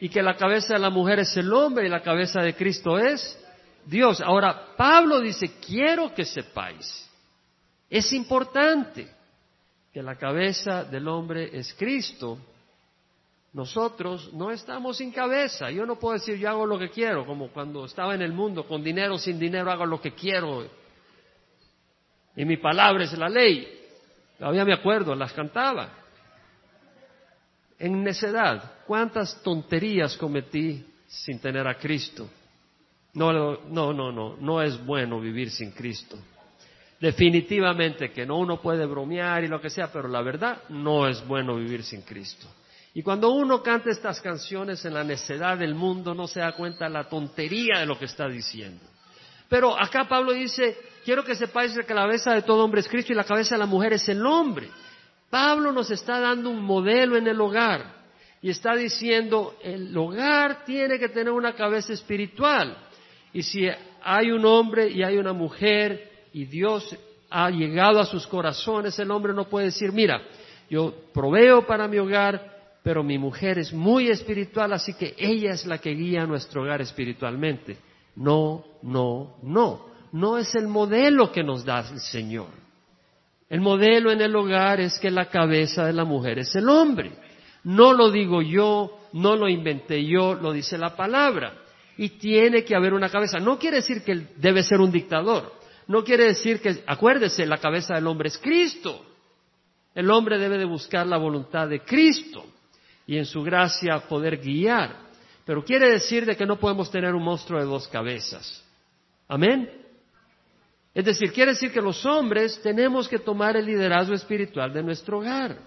y que la cabeza de la mujer es el hombre y la cabeza de Cristo es Dios. Ahora, Pablo dice, quiero que sepáis. Es importante que la cabeza del hombre es Cristo. Nosotros no estamos sin cabeza. Yo no puedo decir yo hago lo que quiero, como cuando estaba en el mundo, con dinero sin dinero hago lo que quiero y mi palabra es la ley. Todavía me acuerdo, las cantaba. En necedad, ¿cuántas tonterías cometí sin tener a Cristo? No, no, no, no, no es bueno vivir sin Cristo. Definitivamente que no, uno puede bromear y lo que sea, pero la verdad no es bueno vivir sin Cristo. Y cuando uno canta estas canciones en la necedad del mundo, no se da cuenta de la tontería de lo que está diciendo. Pero acá Pablo dice, quiero que sepáis que la cabeza de todo hombre es Cristo y la cabeza de la mujer es el hombre. Pablo nos está dando un modelo en el hogar y está diciendo, el hogar tiene que tener una cabeza espiritual. Y si hay un hombre y hay una mujer y Dios ha llegado a sus corazones, el hombre no puede decir, mira, yo proveo para mi hogar, pero mi mujer es muy espiritual, así que ella es la que guía nuestro hogar espiritualmente. No, no, no. No es el modelo que nos da el Señor. El modelo en el hogar es que la cabeza de la mujer es el hombre. No lo digo yo, no lo inventé yo, lo dice la palabra. Y tiene que haber una cabeza. No quiere decir que debe ser un dictador. No quiere decir que, acuérdese, la cabeza del hombre es Cristo. El hombre debe de buscar la voluntad de Cristo y en su gracia poder guiar. Pero quiere decir de que no podemos tener un monstruo de dos cabezas. Amén. Es decir, quiere decir que los hombres tenemos que tomar el liderazgo espiritual de nuestro hogar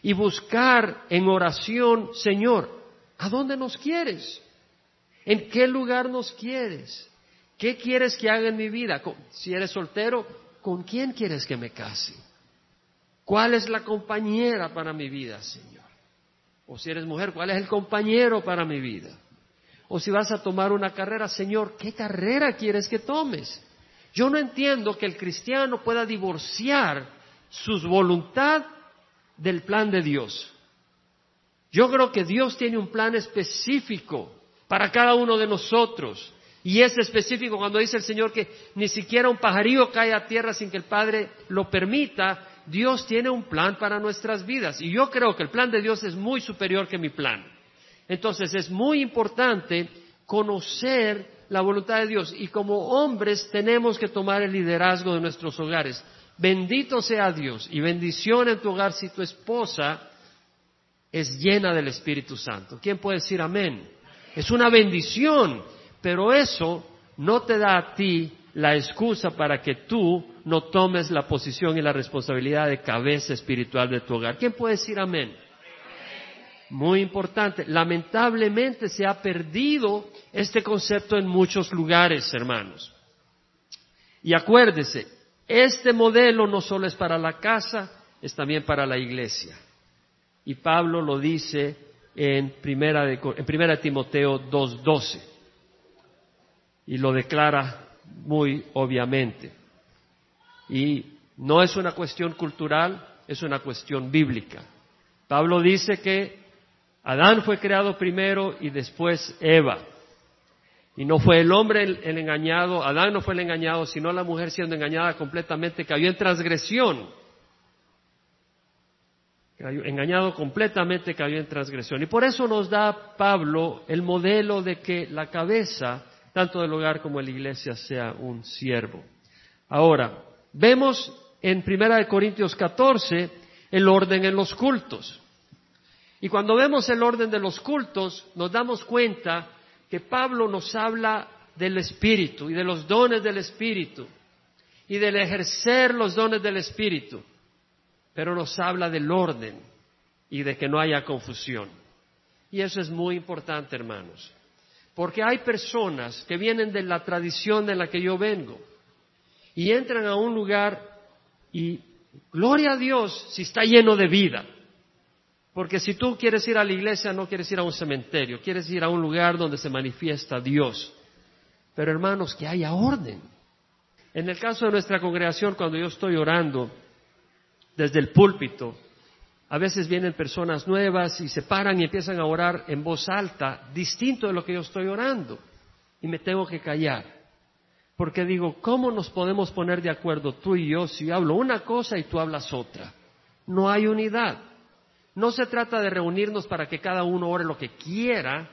y buscar en oración, Señor, ¿a dónde nos quieres? ¿En qué lugar nos quieres? ¿Qué quieres que haga en mi vida? Si eres soltero, ¿con quién quieres que me case? ¿Cuál es la compañera para mi vida, Señor? O si eres mujer, ¿cuál es el compañero para mi vida? O si vas a tomar una carrera, Señor, ¿qué carrera quieres que tomes? Yo no entiendo que el cristiano pueda divorciar su voluntad del plan de Dios. Yo creo que Dios tiene un plan específico para cada uno de nosotros. Y es específico cuando dice el Señor que ni siquiera un pajarillo cae a tierra sin que el Padre lo permita. Dios tiene un plan para nuestras vidas y yo creo que el plan de Dios es muy superior que mi plan. Entonces es muy importante conocer la voluntad de Dios y como hombres tenemos que tomar el liderazgo de nuestros hogares. Bendito sea Dios y bendición en tu hogar si tu esposa es llena del Espíritu Santo. ¿Quién puede decir amén? Es una bendición, pero eso no te da a ti la excusa para que tú no tomes la posición y la responsabilidad de cabeza espiritual de tu hogar. ¿Quién puede decir amén? Muy importante. Lamentablemente se ha perdido este concepto en muchos lugares, hermanos. Y acuérdese, este modelo no solo es para la casa, es también para la iglesia. Y Pablo lo dice en Primera, de, en primera Timoteo 2.12. Y lo declara muy obviamente. Y no es una cuestión cultural, es una cuestión bíblica. Pablo dice que Adán fue creado primero y después Eva. Y no fue el hombre el, engañado, Adán no fue el engañado, sino la mujer siendo engañada completamente cayó en transgresión. engañado completamente cayó en transgresión. Y por eso nos da Pablo el modelo de que la cabeza, tanto del hogar como de la iglesia, sea un siervo. Ahora, vemos en Primera de Corintios 14 el orden en los cultos. Y cuando vemos el orden de los cultos, nos damos cuenta que Pablo nos habla del Espíritu y de los dones del Espíritu y del ejercer los dones del Espíritu, pero nos habla del orden y de que no haya confusión. Y eso es muy importante, hermanos, porque hay personas que vienen de la tradición de la que yo vengo y entran a un lugar y, gloria a Dios, si está lleno de vida. Porque si tú quieres ir a la iglesia, no quieres ir a un cementerio, quieres ir a un lugar donde se manifiesta Dios. Pero hermanos, que haya orden. En el caso de nuestra congregación, cuando yo estoy orando desde el púlpito, a veces vienen personas nuevas y se paran y empiezan a orar en voz alta, distinto de lo que yo estoy orando. Y me tengo que callar. Porque digo, ¿cómo nos podemos poner de acuerdo tú y yo si hablo una cosa y tú hablas otra? No hay unidad. No se trata de reunirnos para que cada uno ore lo que quiera,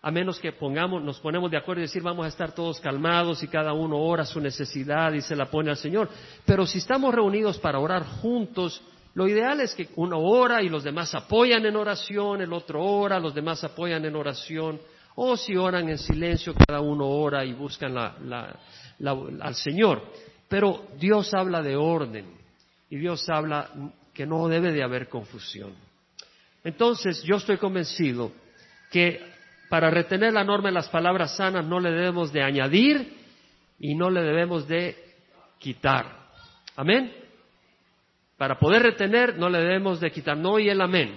a menos que pongamos, nos ponemos de acuerdo y decir vamos a estar todos calmados y cada uno ora su necesidad y se la pone al Señor. Pero si estamos reunidos para orar juntos, lo ideal es que uno ora y los demás apoyan en oración, el otro ora, los demás apoyan en oración, o si oran en silencio, cada uno ora y buscan al Señor. Pero Dios habla de orden y Dios habla que no debe de haber confusión. Entonces, yo estoy convencido que para retener la norma en las palabras sanas no le debemos de añadir y no le debemos de quitar. Amén. Para poder retener no le debemos de quitar. No y el amén.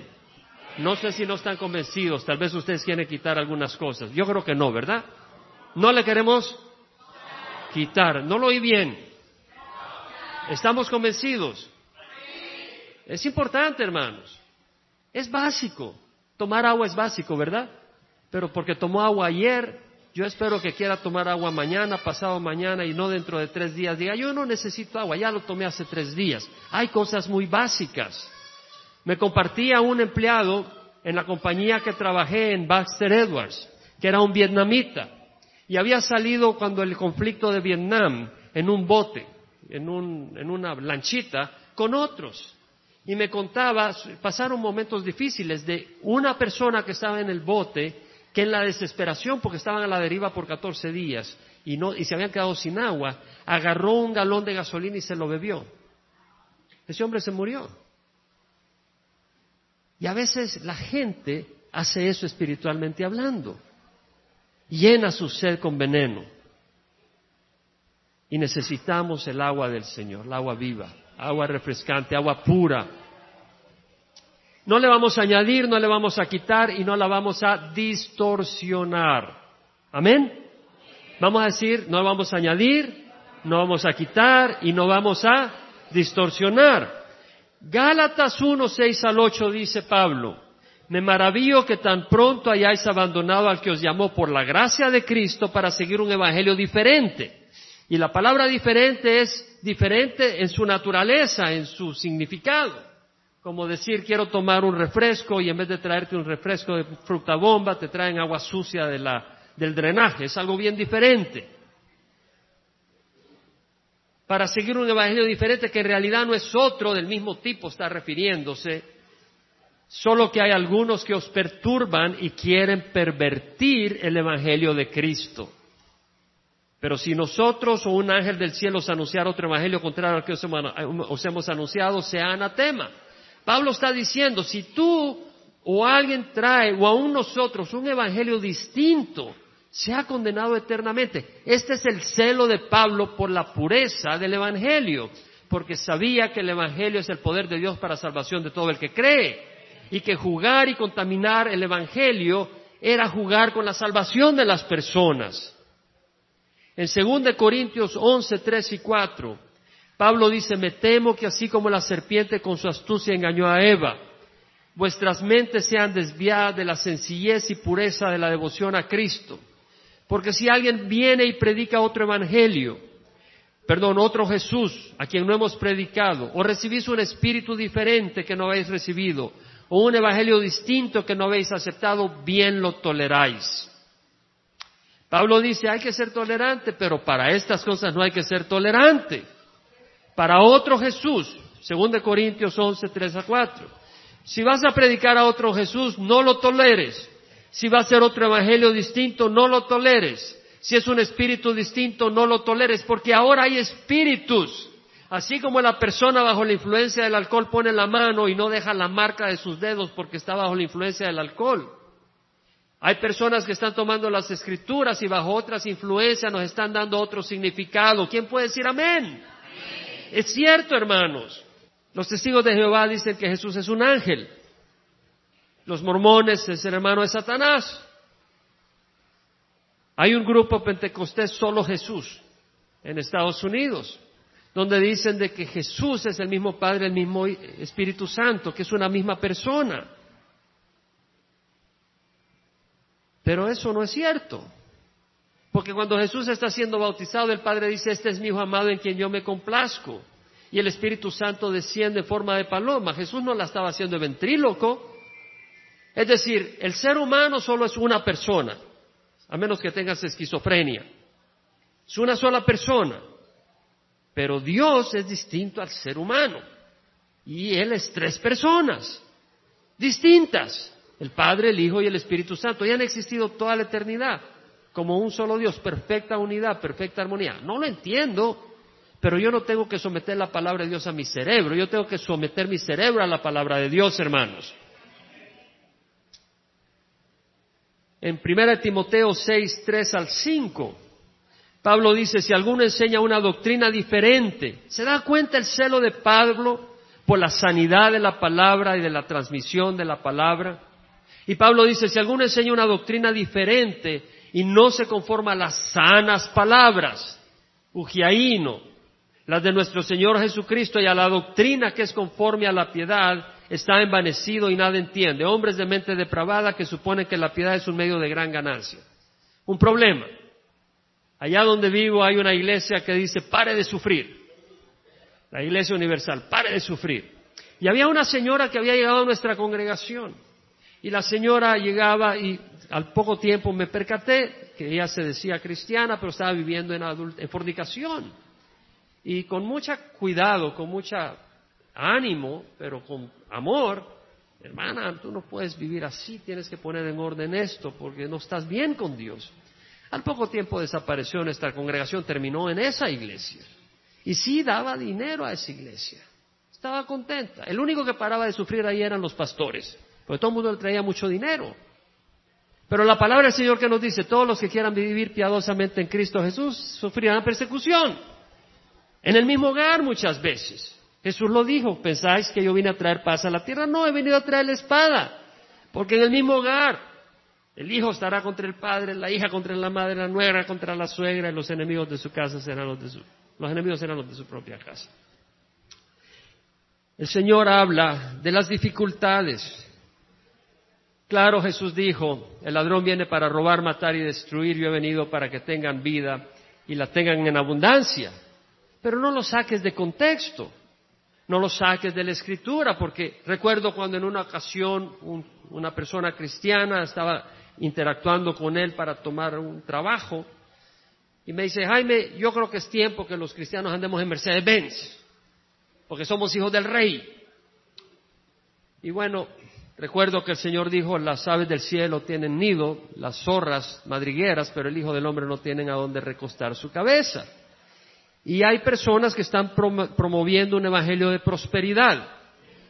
No sé si no están convencidos. Tal vez ustedes quieren quitar algunas cosas. Yo creo que no, ¿verdad? No le queremos quitar. No lo oí bien. ¿Estamos convencidos? Es importante, hermanos. Es básico. Tomar agua es básico, ¿verdad? Pero porque tomó agua ayer, yo espero que quiera tomar agua mañana, pasado mañana y no dentro de tres días. Diga, yo no necesito agua, ya lo tomé hace tres días. Hay cosas muy básicas. Me compartía un empleado en la compañía que trabajé en Baxter Edwards, que era un vietnamita, y había salido cuando el conflicto de Vietnam en un bote, en, un, en una lanchita, con otros y me contaba, pasaron momentos difíciles de una persona que estaba en el bote, que en la desesperación, porque estaban a la deriva por 14 días y, no, y se habían quedado sin agua, agarró un galón de gasolina y se lo bebió. Ese hombre se murió. Y a veces la gente hace eso espiritualmente hablando. Llena su sed con veneno. Y necesitamos el agua del Señor, el agua viva agua refrescante, agua pura. No le vamos a añadir, no le vamos a quitar y no la vamos a distorsionar. Amén. Vamos a decir, no vamos a añadir, no vamos a quitar y no vamos a distorsionar. Gálatas 1, 6 al 8 dice Pablo, me maravillo que tan pronto hayáis abandonado al que os llamó por la gracia de Cristo para seguir un evangelio diferente y la palabra diferente es diferente en su naturaleza, en su significado. Como decir, quiero tomar un refresco y en vez de traerte un refresco de fruta bomba, te traen agua sucia del drenaje. Es algo bien diferente. Para seguir un evangelio diferente que en realidad no es otro del mismo tipo, está refiriéndose. Solo que hay algunos que os perturban y quieren pervertir el evangelio de Cristo. Pero si nosotros o un ángel del cielo os anunciar otro evangelio contrario al que os hemos anunciado, sea anatema. Pablo está diciendo, si tú o alguien trae, o aún nosotros, un evangelio distinto, se ha condenado eternamente. Este es el celo de Pablo por la pureza del evangelio, porque sabía que el evangelio es el poder de Dios para salvación de todo el que cree, y que jugar y contaminar el evangelio era jugar con la salvación de las personas. En 2 Corintios 11, 3 y 4, Pablo dice, me temo que así como la serpiente con su astucia engañó a Eva, vuestras mentes sean desviadas de la sencillez y pureza de la devoción a Cristo. Porque si alguien viene y predica otro evangelio, perdón, otro Jesús a quien no hemos predicado, o recibís un espíritu diferente que no habéis recibido, o un evangelio distinto que no habéis aceptado, bien lo toleráis. Pablo dice, hay que ser tolerante, pero para estas cosas no hay que ser tolerante. Para otro Jesús, 2 Corintios 11, 3 a 4 si vas a predicar a otro Jesús, no lo toleres. Si va a ser otro evangelio distinto, no lo toleres. Si es un espíritu distinto, no lo toleres, porque ahora hay espíritus. Así como la persona bajo la influencia del alcohol pone la mano y no deja la marca de sus dedos porque está bajo la influencia del alcohol. Hay personas que están tomando las escrituras y bajo otras influencias nos están dando otro significado. ¿Quién puede decir amén? Es cierto, hermanos. Los testigos de Jehová dicen que Jesús es un ángel. Los mormones es el hermano de Satanás. Hay un grupo pentecostés solo Jesús en Estados Unidos, donde dicen de que Jesús es el mismo Padre, el mismo Espíritu Santo, que es una misma persona. Pero eso no es cierto. Porque cuando Jesús está siendo bautizado, el Padre dice, este es mi hijo amado en quien yo me complazco y el Espíritu Santo desciende en forma de paloma. Jesús no la estaba haciendo de ventríloco. Es decir, el ser humano solo es una persona, a menos que tengas esquizofrenia. Es una sola persona. Pero Dios es distinto al ser humano. Y Él es tres personas distintas. El Padre, el Hijo y el Espíritu Santo. Y han existido toda la eternidad como un solo Dios, perfecta unidad, perfecta armonía. No lo entiendo, pero yo no tengo que someter la palabra de Dios a mi cerebro, yo tengo que someter mi cerebro a la palabra de Dios, hermanos. En 1 Timoteo 6, 3 al 5, Pablo dice, si alguno enseña una doctrina diferente, ¿se da cuenta el celo de Pablo por la sanidad de la palabra y de la transmisión de la palabra? Y Pablo dice, si alguno enseña una doctrina diferente y no se conforma a las sanas palabras, ugiaíno, las de nuestro Señor Jesucristo y a la doctrina que es conforme a la piedad, está envanecido y nada entiende. Hombres de mente depravada que suponen que la piedad es un medio de gran ganancia. Un problema. Allá donde vivo hay una iglesia que dice, pare de sufrir. La iglesia universal, pare de sufrir. Y había una señora que había llegado a nuestra congregación. Y la señora llegaba y al poco tiempo me percaté que ella se decía cristiana, pero estaba viviendo en, en fornicación. Y con mucho cuidado, con mucho ánimo, pero con amor, hermana, tú no puedes vivir así, tienes que poner en orden esto porque no estás bien con Dios. Al poco tiempo desapareció nuestra congregación, terminó en esa iglesia. Y sí daba dinero a esa iglesia. Estaba contenta. El único que paraba de sufrir ahí eran los pastores, porque todo el mundo le traía mucho dinero. Pero la palabra del Señor que nos dice, todos los que quieran vivir piadosamente en Cristo Jesús sufrirán persecución. En el mismo hogar muchas veces. Jesús lo dijo, ¿pensáis que yo vine a traer paz a la tierra? No, he venido a traer la espada, porque en el mismo hogar el hijo estará contra el padre, la hija contra la madre, la nuera contra la suegra, y los enemigos de su casa serán los de su, los enemigos serán los de su propia casa. El Señor habla de las dificultades. Claro, Jesús dijo, el ladrón viene para robar, matar y destruir, yo he venido para que tengan vida y la tengan en abundancia. Pero no lo saques de contexto, no lo saques de la escritura, porque recuerdo cuando en una ocasión una persona cristiana estaba interactuando con él para tomar un trabajo y me dice, Jaime, yo creo que es tiempo que los cristianos andemos en Mercedes-Benz, porque somos hijos del rey. Y bueno, recuerdo que el Señor dijo, las aves del cielo tienen nido, las zorras madrigueras, pero el Hijo del Hombre no tiene a dónde recostar su cabeza. Y hay personas que están promoviendo un evangelio de prosperidad.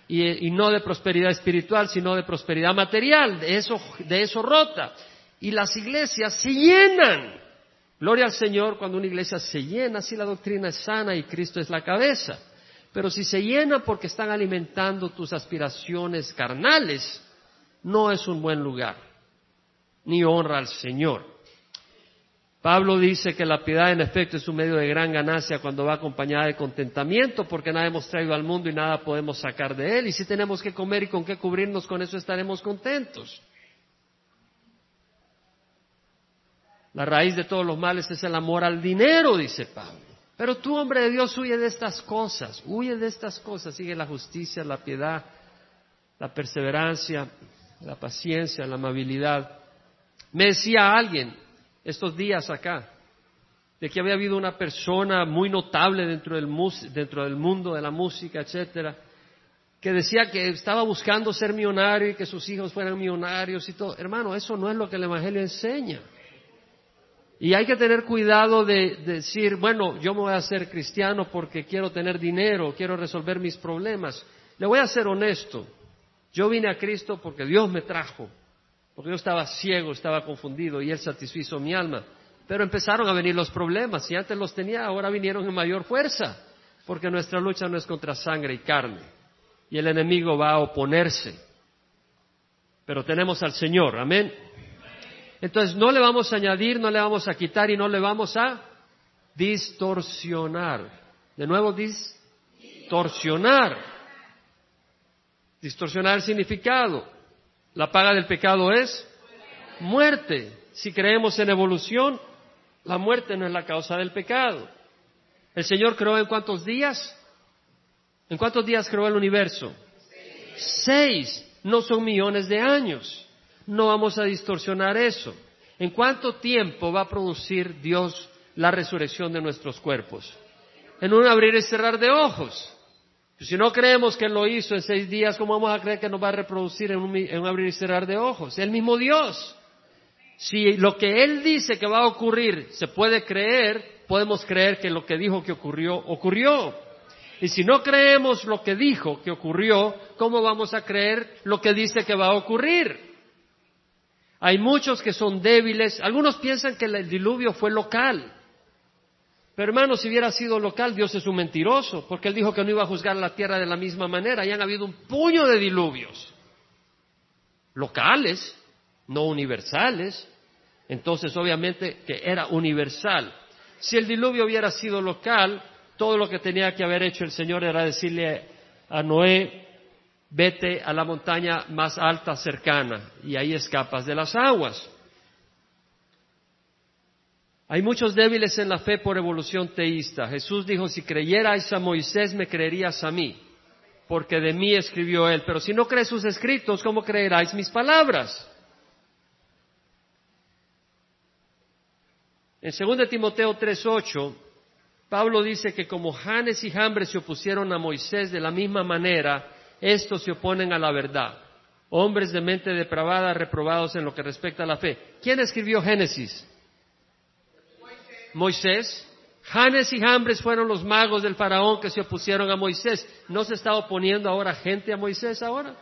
y, no de prosperidad espiritual, sino de prosperidad material, de eso, de eso rota. Y las iglesias se llenan. Gloria al Señor cuando una iglesia se llena, si la doctrina es sana y Cristo es la cabeza. Pero si se llena porque están alimentando tus aspiraciones carnales, no es un buen lugar, ni honra al Señor. Pablo dice que la piedad en efecto es un medio de gran ganancia cuando va acompañada de contentamiento, porque nada hemos traído al mundo y nada podemos sacar de él. Y si tenemos que comer y con qué cubrirnos, con eso estaremos contentos. La raíz de todos los males es el amor al dinero, dice Pablo. Pero tú, hombre de Dios, huye de estas cosas, huye de estas cosas, sigue la justicia, la piedad, la perseverancia, la paciencia, la amabilidad. Me decía alguien, estos días acá, de que había habido una persona muy notable dentro del, dentro del mundo de la música, etcétera, que decía que estaba buscando ser millonario y que sus hijos fueran millonarios y todo. Hermano, eso no es lo que el Evangelio enseña. Y hay que tener cuidado de, de, decir, bueno, yo me voy a hacer cristiano porque quiero tener dinero, quiero resolver mis problemas. Le voy a ser honesto. Yo vine a Cristo porque Dios me trajo porque yo estaba ciego, estaba confundido y Él satisfizo mi alma. Pero empezaron a venir los problemas. Si antes los tenía, ahora vinieron en mayor fuerza, porque nuestra lucha no es contra sangre y carne. Y el enemigo va a oponerse. Pero tenemos al Señor, amén. Entonces no le vamos a añadir, no le vamos a quitar y no le vamos a distorsionar. De nuevo, distorsionar. Distorsionar el significado. La paga del pecado es muerte. Si creemos en evolución, la muerte no es la causa del pecado. ¿El Señor creó en cuántos días? ¿En cuántos días creó el universo? Seis. No son millones de años. No vamos a distorsionar eso. ¿En cuánto tiempo va a producir Dios la resurrección de nuestros cuerpos? En un abrir y cerrar de ojos. Si no creemos que lo hizo en seis días, ¿cómo vamos a creer que nos va a reproducir en un, abrir y cerrar de ojos? El mismo Dios. Si lo que Él dice que va a ocurrir se puede creer, podemos creer que lo que dijo que ocurrió, ocurrió. Y si no creemos lo que dijo que ocurrió, ¿cómo vamos a creer lo que dice que va a ocurrir? Hay muchos que son débiles. Algunos piensan que el diluvio fue local. Pero hermano, si hubiera sido local, Dios es un mentiroso, porque Él dijo que no iba a juzgar la tierra de la misma manera. Y han habido un puño de diluvios. Locales, no universales. Entonces, obviamente que era universal. Si el diluvio hubiera sido local, todo lo que tenía que haber hecho el Señor era decirle a Noé, vete a la montaña más alta cercana y ahí escapas de las aguas. Hay muchos débiles en la fe por evolución teísta. Jesús dijo, si creyerais a Moisés, me creerías a mí, porque de mí escribió él. Pero si no crees sus escritos, ¿cómo creeráis mis palabras? En 2 Timoteo 3.8, Pablo dice que como Janes y Jambres se opusieron a Moisés de la misma manera, estos se oponen a la verdad. Hombres de mente depravada, reprobados en lo que respecta a la fe. ¿Quién escribió Génesis? Moisés. Janes y Jambres fueron los magos del faraón que se opusieron a Moisés. ¿No se está oponiendo ahora gente a Moisés ahora?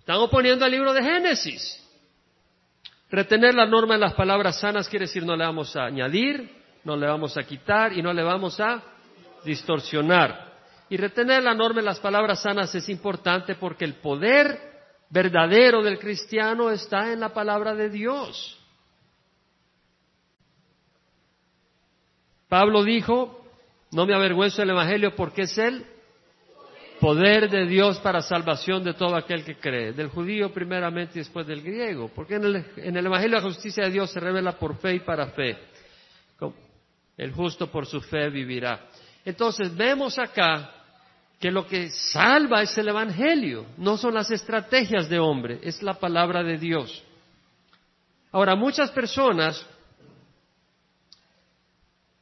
Están oponiendo al libro de Génesis. Retener la norma en las palabras sanas quiere decir no le vamos a añadir, no le vamos a quitar y no le vamos a distorsionar. Y retener la norma en las palabras sanas es importante porque el poder verdadero del cristiano está en la palabra de Dios. Pablo dijo, no me avergüenzo del Evangelio porque es el poder de Dios para salvación de todo aquel que cree, del judío primeramente y después del griego, porque en el, en el Evangelio la justicia de Dios se revela por fe y para fe. El justo por su fe vivirá. Entonces vemos acá que lo que salva es el Evangelio, no son las estrategias de hombre, es la palabra de Dios. Ahora, muchas personas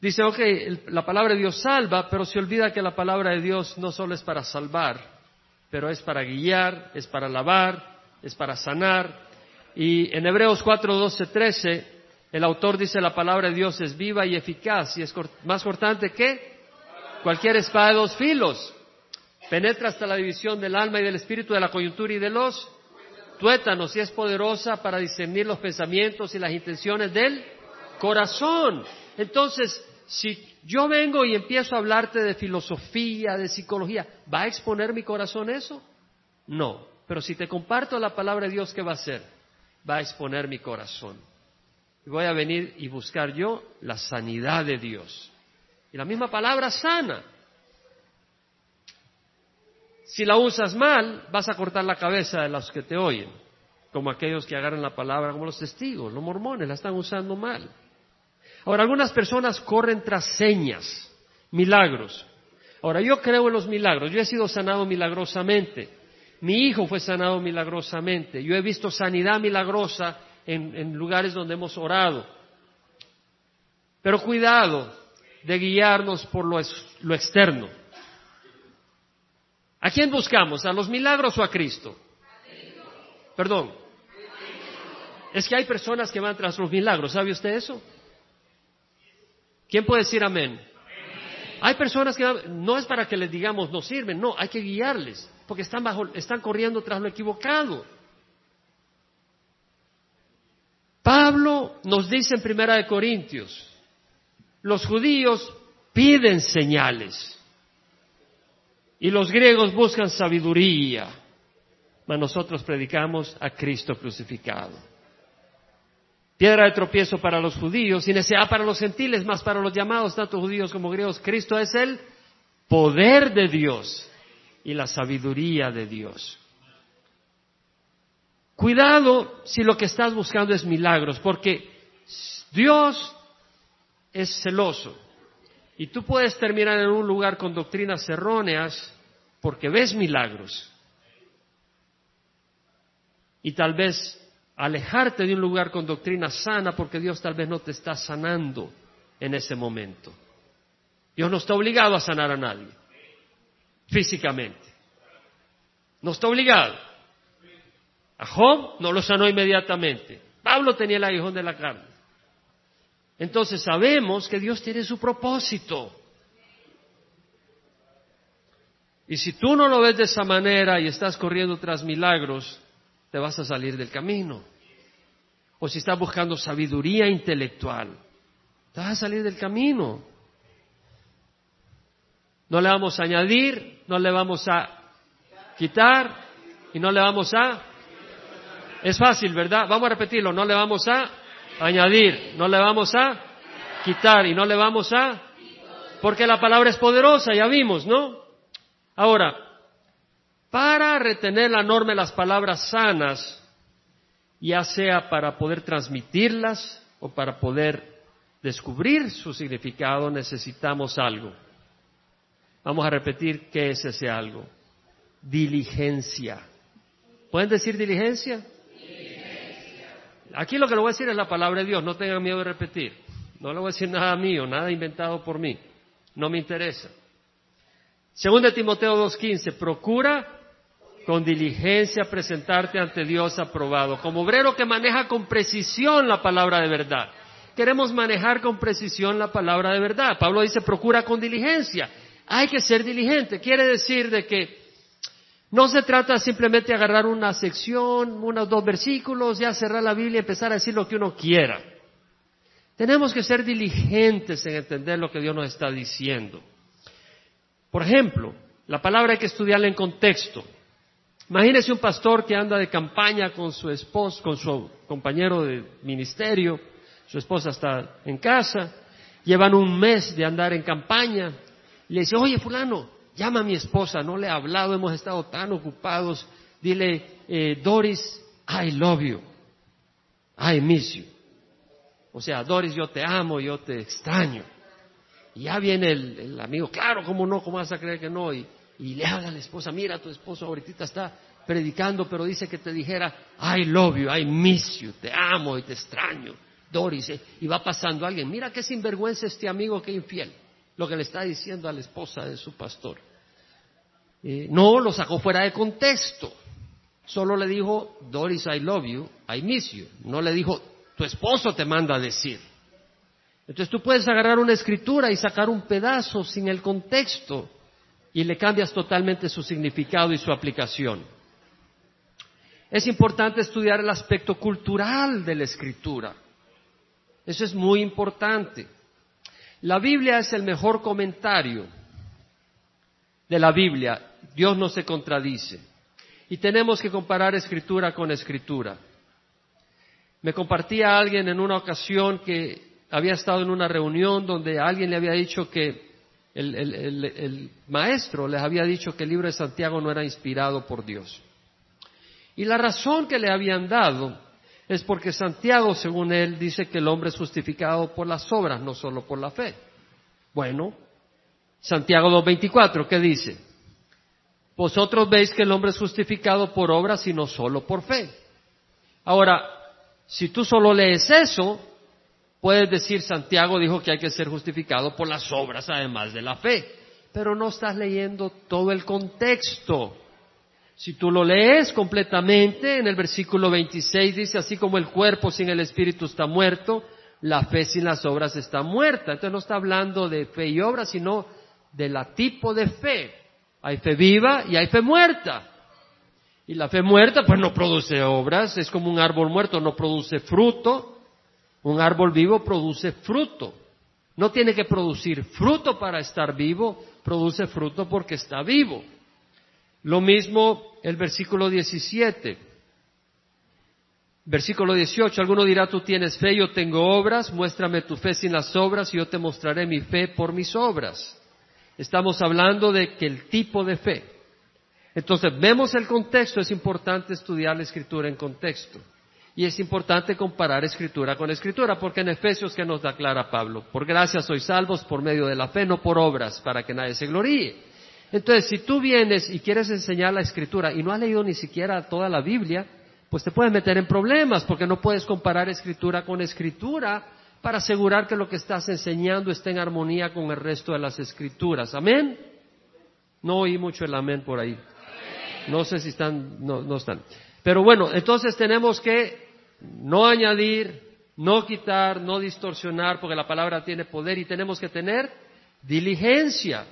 Dice, ok, la palabra de Dios salva, pero se olvida que la palabra de Dios no solo es para salvar, pero es para guiar, es para lavar, es para sanar. Y en Hebreos 4, 12, 13, el autor dice la palabra de Dios es viva y eficaz y es más cortante que cualquier espada de dos filos. Penetra hasta la división del alma y del espíritu, de la coyuntura y de los tuétanos, y es poderosa para discernir los pensamientos y las intenciones del corazón. Entonces, si yo vengo y empiezo a hablarte de filosofía, de psicología, ¿va a exponer mi corazón eso? No. Pero si te comparto la palabra de Dios, ¿qué va a hacer? Va a exponer mi corazón. Y voy a venir y buscar yo la sanidad de Dios. Y la misma palabra sana. Si la usas mal, vas a cortar la cabeza de los que te oyen, como aquellos que agarran la palabra como los testigos, los mormones, la están usando mal. Ahora, algunas personas corren tras señas, milagros. Ahora, yo creo en los milagros, yo he sido sanado milagrosamente, mi hijo fue sanado milagrosamente, yo he visto sanidad milagrosa en, lugares donde hemos orado. Pero cuidado de guiarnos por lo, lo externo. ¿A quién buscamos? ¿A los milagros o a Cristo? Perdón. Es que hay personas que van tras los milagros. ¿Sabe usted eso? ¿Quién puede decir amén? Hay personas que no es para que les digamos no sirven, no, hay que guiarles, porque están bajo, están corriendo tras lo equivocado. Pablo nos dice en Primera de Corintios, los judíos piden señales y los griegos buscan sabiduría, mas nosotros predicamos a Cristo crucificado. Piedra de tropiezo para los judíos y necesidad para los gentiles, más para los llamados, tanto judíos como griegos. Cristo es el poder de Dios y la sabiduría de Dios. Cuidado si lo que estás buscando es milagros, porque Dios es celoso y tú puedes terminar en un lugar con doctrinas erróneas porque ves milagros. Y tal vez alejarte de un lugar con doctrina sana porque Dios tal vez no te está sanando en ese momento. Dios no está obligado a sanar a nadie físicamente. No está obligado. A Job no lo sanó inmediatamente. Pablo tenía el aguijón de la carne. Entonces sabemos que Dios tiene su propósito. Y si tú no lo ves de esa manera y estás corriendo tras milagros, te vas a salir del camino. O si estás buscando sabiduría intelectual, te vas a salir del camino. No le vamos a añadir, no le vamos a quitar y no le vamos a... Es fácil, ¿verdad? Vamos a repetirlo, no le vamos a añadir, no le vamos a quitar y no le vamos a... Porque la palabra es poderosa, ya vimos, ¿no? Ahora, para retener la norma de las palabras sanas, ya sea para poder transmitirlas o para poder descubrir su significado, necesitamos algo. Vamos a repetir qué es ese algo. Diligencia. ¿Pueden decir diligencia? Aquí lo que le voy a decir es la palabra de Dios, no tengan miedo de repetir. No le voy a decir nada mío, nada inventado por mí. No me interesa. Según de Timoteo 2.15, procura con diligencia presentarte ante Dios aprobado, como obrero que maneja con precisión la palabra de verdad. Queremos manejar con precisión la palabra de verdad. Pablo dice, procura con diligencia. Hay que ser diligente. Quiere decir de que no se trata simplemente de agarrar una sección, unos dos versículos, ya cerrar la Biblia y empezar a decir lo que uno quiera. Tenemos que ser diligentes en entender lo que Dios nos está diciendo. Por ejemplo, la palabra hay que estudiarla en contexto. Imagínese un pastor que anda de campaña con su esposo, con su compañero de ministerio, su esposa está en casa, llevan un mes de andar en campaña, y le dice, oye fulano, llama a mi esposa, no le he hablado, hemos estado tan ocupados, dile, eh, Doris, I love you, I miss you. O sea, Doris, yo te amo, yo te extraño. Y ya viene el, amigo, claro, ¿cómo no? ¿Cómo vas a creer que no? Y, le habla a la esposa, mira, tu esposo ahorita está predicando, pero dice que te dijera, I love you, I miss you, te amo y te extraño. Doris, eh, y va pasando alguien, mira qué sinvergüenza este amigo que infiel, lo que le está diciendo a la esposa de su pastor. Eh, no, lo sacó fuera de contexto. Solo le dijo, Doris, I love you, I miss you. No le dijo, tu esposo te manda a decir. Entonces tú puedes agarrar una escritura y sacar un pedazo sin el contexto y le cambias totalmente su significado y su aplicación. Es importante estudiar el aspecto cultural de la escritura. Eso es muy importante. La Biblia es el mejor comentario de la Biblia. Dios no se contradice. Y tenemos que comparar escritura con escritura. Me compartía alguien en una ocasión que había estado en una reunión donde alguien le había dicho que el, maestro les había dicho que el libro de Santiago no era inspirado por Dios. Y la razón que le habían dado es porque Santiago, según él, dice que el hombre es justificado por las obras, no solo por la fe. Bueno, Santiago 2.24, ¿qué dice? Vosotros veis que el hombre es justificado por obras y no solo por fe. Ahora, si tú solo lees eso, puedes decir Santiago dijo que hay que ser justificado por las obras además de la fe, pero no estás leyendo todo el contexto. Si tú lo lees completamente, en el versículo 26 dice, así como el cuerpo sin el espíritu está muerto, la fe sin las obras está muerta. Entonces no está hablando de fe y obras, sino de la tipo de fe. Hay fe viva y hay fe muerta. Y la fe muerta pues no produce obras, es como un árbol muerto, no produce fruto. Un árbol vivo produce fruto. No tiene que producir fruto para estar vivo, produce fruto porque está vivo. Lo mismo el versículo 17. Versículo 18, alguno dirá, tú tienes fe, yo tengo obras, muéstrame tu fe sin las obras y yo te mostraré mi fe por mis obras. Estamos hablando de que el tipo de fe. Entonces, vemos el contexto, es importante estudiar la escritura en contexto. Y es importante comparar escritura con escritura, porque en Efesios que nos da clara Pablo, por gracia sois salvos por medio de la fe, no por obras, para que nadie se gloríe. Entonces, si tú vienes y quieres enseñar la escritura y no has leído ni siquiera toda la Biblia, pues te puedes meter en problemas, porque no puedes comparar escritura con escritura para asegurar que lo que estás enseñando esté en armonía con el resto de las escrituras. Amén. No oí mucho el amén por ahí. No sé si están, no, no están. Pero bueno, entonces tenemos que no añadir, no quitar, no distorsionar, porque la palabra tiene poder y tenemos que tener diligencia.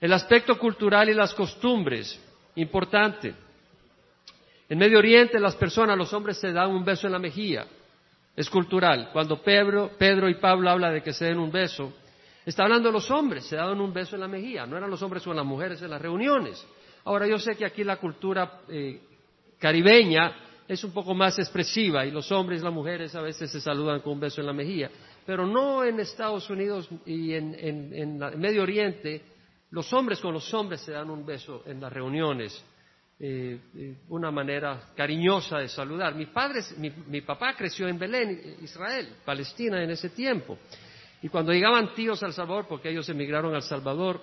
El aspecto cultural y las costumbres, importante. En Medio Oriente las personas, los hombres se dan un beso en la mejilla. Es cultural. Cuando Pedro, y Pablo hablan de que se den un beso, Está hablando de los hombres, se daban un beso en la mejilla, no eran los hombres con las mujeres en las reuniones. Ahora yo sé que aquí la cultura eh, caribeña es un poco más expresiva y los hombres y las mujeres a veces se saludan con un beso en la mejilla, pero no en Estados Unidos y en, en, Medio Oriente, los hombres con los hombres se dan un beso en las reuniones. Eh, eh, una manera cariñosa de saludar. Mi padre, mi papá creció en Belén, Israel, Palestina en ese tiempo. Y cuando llegaban tíos al Salvador, porque ellos emigraron al Salvador,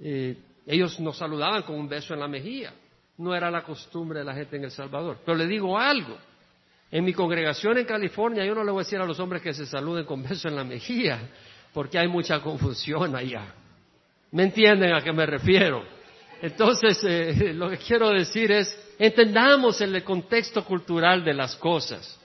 eh, ellos nos saludaban con un beso en la mejilla. No era la costumbre de la gente en El Salvador. Pero le digo algo. En mi congregación en California yo no le voy a decir a los hombres que se saluden con beso en la mejilla, porque hay mucha confusión allá. ¿Me entienden a qué me refiero? Entonces, eh, lo que quiero decir es, entendamos el contexto cultural de las cosas.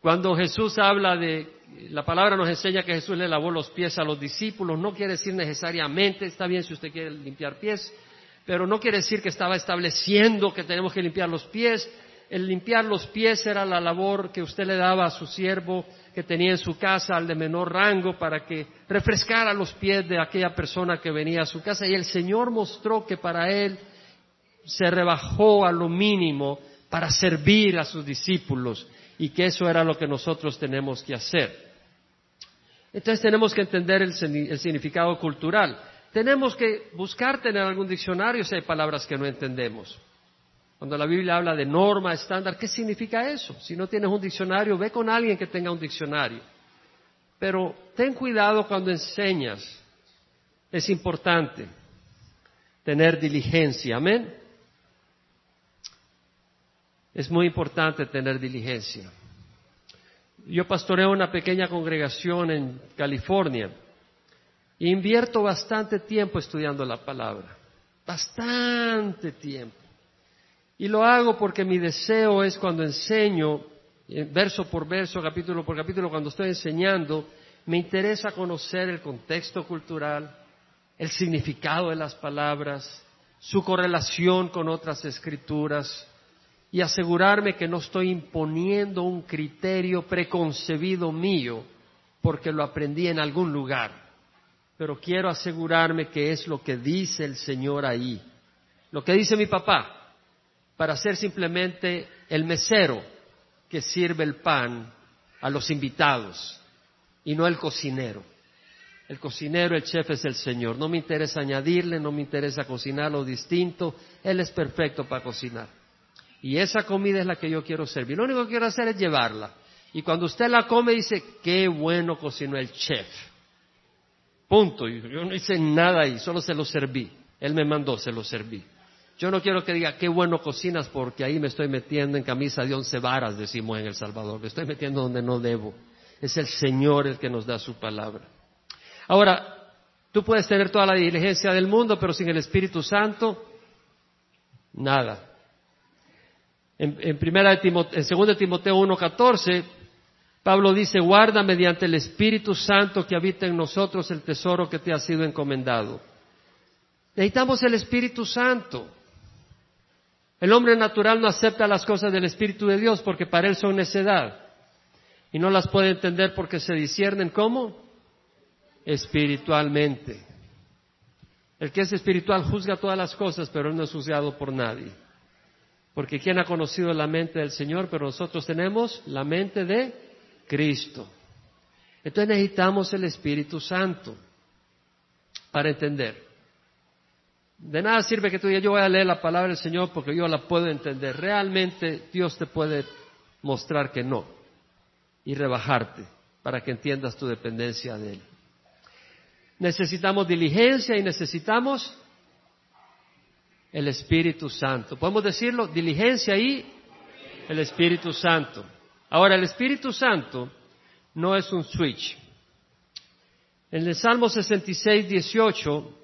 Cuando Jesús habla de la palabra nos enseña que Jesús le lavó los pies a los discípulos. No quiere decir necesariamente, está bien si usted quiere limpiar pies, pero no quiere decir que estaba estableciendo que tenemos que limpiar los pies. El limpiar los pies era la labor que usted le daba a su siervo que tenía en su casa, al de menor rango, para que refrescara los pies de aquella persona que venía a su casa. Y el Señor mostró que para él se rebajó a lo mínimo para servir a sus discípulos y que eso era lo que nosotros tenemos que hacer. Entonces tenemos que entender el, significado cultural. Tenemos que buscar tener algún diccionario si hay palabras que no entendemos. Cuando la Biblia habla de norma, estándar, ¿qué significa eso? Si no tienes un diccionario, ve con alguien que tenga un diccionario. Pero ten cuidado cuando enseñas. Es importante tener diligencia. Amén. Es muy importante tener diligencia. Yo pastoreo una pequeña congregación en California e invierto bastante tiempo estudiando la palabra, bastante tiempo. Y lo hago porque mi deseo es cuando enseño, eh, verso por verso, capítulo por capítulo, cuando estoy enseñando, Me interesa conocer el contexto cultural, el significado de las palabras, su correlación con otras escrituras y asegurarme que no estoy imponiendo un criterio preconcebido mío porque lo aprendí en algún lugar, pero quiero asegurarme que es lo que dice el Señor ahí, lo que dice mi papá, para ser simplemente el mesero que sirve el pan a los invitados y no el cocinero. El cocinero, el chef es el Señor. No me interesa añadirle, no me interesa cocinar lo distinto. Él es perfecto para cocinar. Y esa comida es la que yo quiero servir. Lo único que quiero hacer es llevarla. Y cuando usted la come dice, qué bueno cocinó el chef. Punto. Yo no hice nada ahí, solo se lo serví. Él me mandó, se lo serví. Yo no quiero que diga, qué bueno cocinas porque ahí me estoy metiendo en camisa de once varas, decimos en El Salvador. Me estoy metiendo donde no debo. Es el Señor el que nos da su palabra. Ahora, tú puedes tener toda la diligencia del mundo, pero sin el Espíritu Santo, nada. En, primera de Timoteo, en 2 Timoteo 1.14, Pablo dice, guarda mediante el Espíritu Santo que habita en nosotros el tesoro que te ha sido encomendado. Necesitamos el Espíritu Santo. El hombre natural no acepta las cosas del Espíritu de Dios porque para él son necedad y no las puede entender porque se disciernen ¿cómo? espiritualmente. El que es espiritual juzga todas las cosas, pero no es juzgado por nadie. Porque ¿quién ha conocido la mente del Señor? Pero nosotros tenemos la mente de Cristo. Entonces necesitamos el Espíritu Santo para entender. De nada sirve que tú digas, yo voy a leer la palabra del Señor porque yo la puedo entender. Realmente Dios te puede mostrar que no y rebajarte para que entiendas tu dependencia de Él necesitamos diligencia y necesitamos el Espíritu Santo. ¿Podemos decirlo? Diligencia y el Espíritu Santo. Ahora, el Espíritu Santo no es un switch. En el Salmo 66, 18,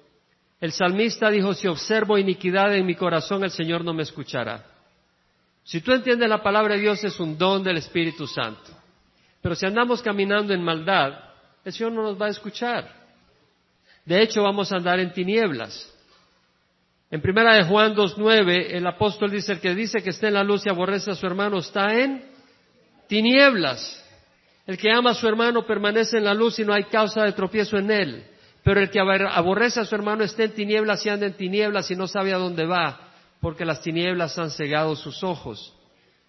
el salmista dijo, si observo iniquidad en mi corazón, el Señor no me escuchará. Si tú entiendes la palabra de Dios es un don del Espíritu Santo. Pero si andamos caminando en maldad, el Señor no nos va a escuchar. De hecho, vamos a andar en tinieblas. En primera de Juan 2.9, el apóstol dice, el que dice que está en la luz y aborrece a su hermano está en tinieblas. El que ama a su hermano permanece en la luz y no hay causa de tropiezo en él. Pero el que aborrece a su hermano está en tinieblas y anda en tinieblas y no sabe a dónde va, porque las tinieblas han cegado sus ojos.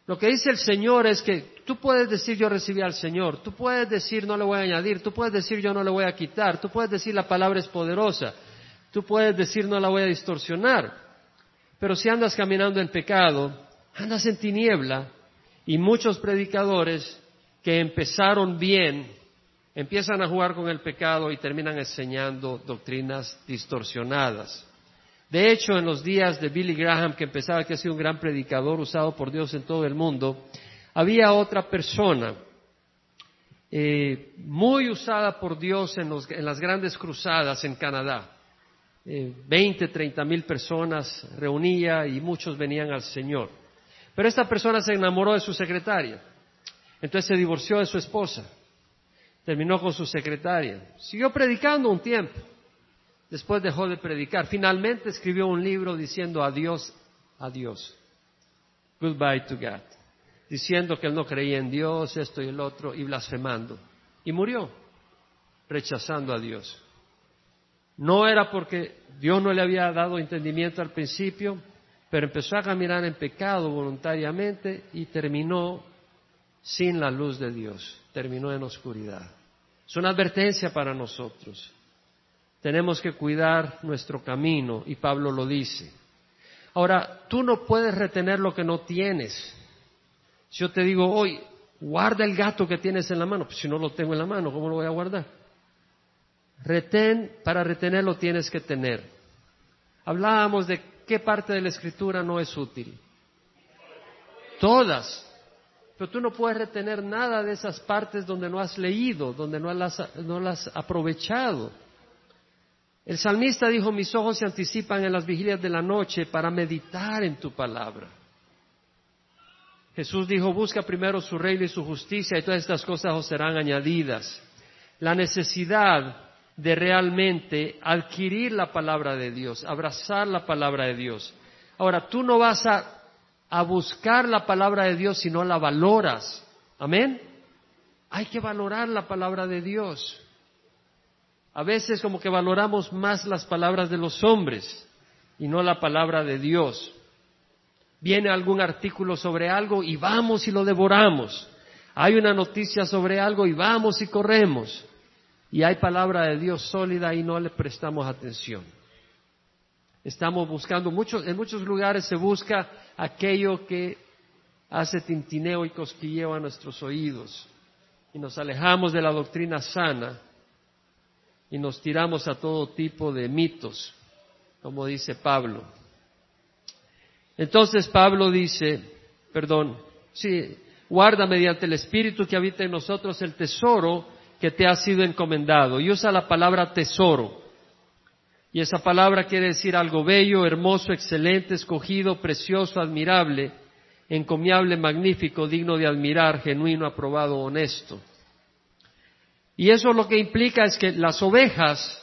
Lo que dice el Señor es que tú puedes decir yo recibí al Señor, tú puedes decir no le voy a añadir, tú puedes decir yo no le voy a quitar, tú puedes decir la palabra es poderosa, tú puedes decir no la voy a distorsionar. Pero si andas caminando en pecado, andas en tiniebla y muchos predicadores que empezaron bien empiezan a jugar con el pecado y terminan enseñando doctrinas distorsionadas. De hecho, en los días de Billy Graham, que empezaba que ha sido un gran predicador usado por Dios en todo el mundo, había otra persona eh, muy usada por Dios en, las grandes cruzadas en Canadá. Eh, veinte, treinta mil personas reunía y muchos venían al Señor. Pero esta persona se enamoró de su secretaria. Entonces se divorció de su esposa. Terminó con su secretaria. Siguió predicando un tiempo. Después dejó de predicar. Finalmente escribió un libro diciendo adiós, adiós. Goodbye to God. Diciendo que él no creía en Dios, esto y el otro, y blasfemando. Y murió, rechazando a Dios. No era porque Dios no le había dado entendimiento al principio, pero empezó a caminar en pecado voluntariamente y terminó sin la luz de Dios, terminó en oscuridad. Es una advertencia para nosotros. Tenemos que cuidar nuestro camino y Pablo lo dice. Ahora, tú no puedes retener lo que no tienes. Si yo te digo hoy, guarda el gato que tienes en la mano, pues si no lo tengo en la mano, ¿cómo lo voy a guardar? Retén, para retenerlo tienes que tener. Hablábamos de qué parte de la escritura no es útil. Todas. Pero tú no puedes retener nada de esas partes donde no has leído, donde no las, no las has aprovechado. El salmista dijo, mis ojos se anticipan en las vigilias de la noche para meditar en tu palabra. Jesús dijo, busca primero su reino y su justicia y todas estas cosas os serán añadidas. la necesidad de realmente adquirir la palabra de Dios, abrazar la palabra de Dios. Ahora, tú no vas a, a buscar la palabra de Dios si no la valoras. Amén. Hay que valorar la palabra de Dios. A veces como que valoramos más las palabras de los hombres y no la palabra de Dios. Viene algún artículo sobre algo y vamos y lo devoramos. Hay una noticia sobre algo y vamos y corremos. Y hay palabra de Dios sólida y no le prestamos atención. Estamos buscando, muchos, en muchos lugares se busca aquello que hace tintineo y cosquilleo a nuestros oídos. Y nos alejamos de la doctrina sana y nos tiramos a todo tipo de mitos, como dice Pablo. Entonces Pablo dice, perdón, sí, guarda mediante el Espíritu que habita en nosotros el tesoro que te ha sido encomendado. Y usa la palabra tesoro. Y esa palabra quiere decir algo bello, hermoso, excelente, escogido, precioso, admirable, encomiable, magnífico, digno de admirar, genuino, aprobado, honesto. Y eso lo que implica es que las ovejas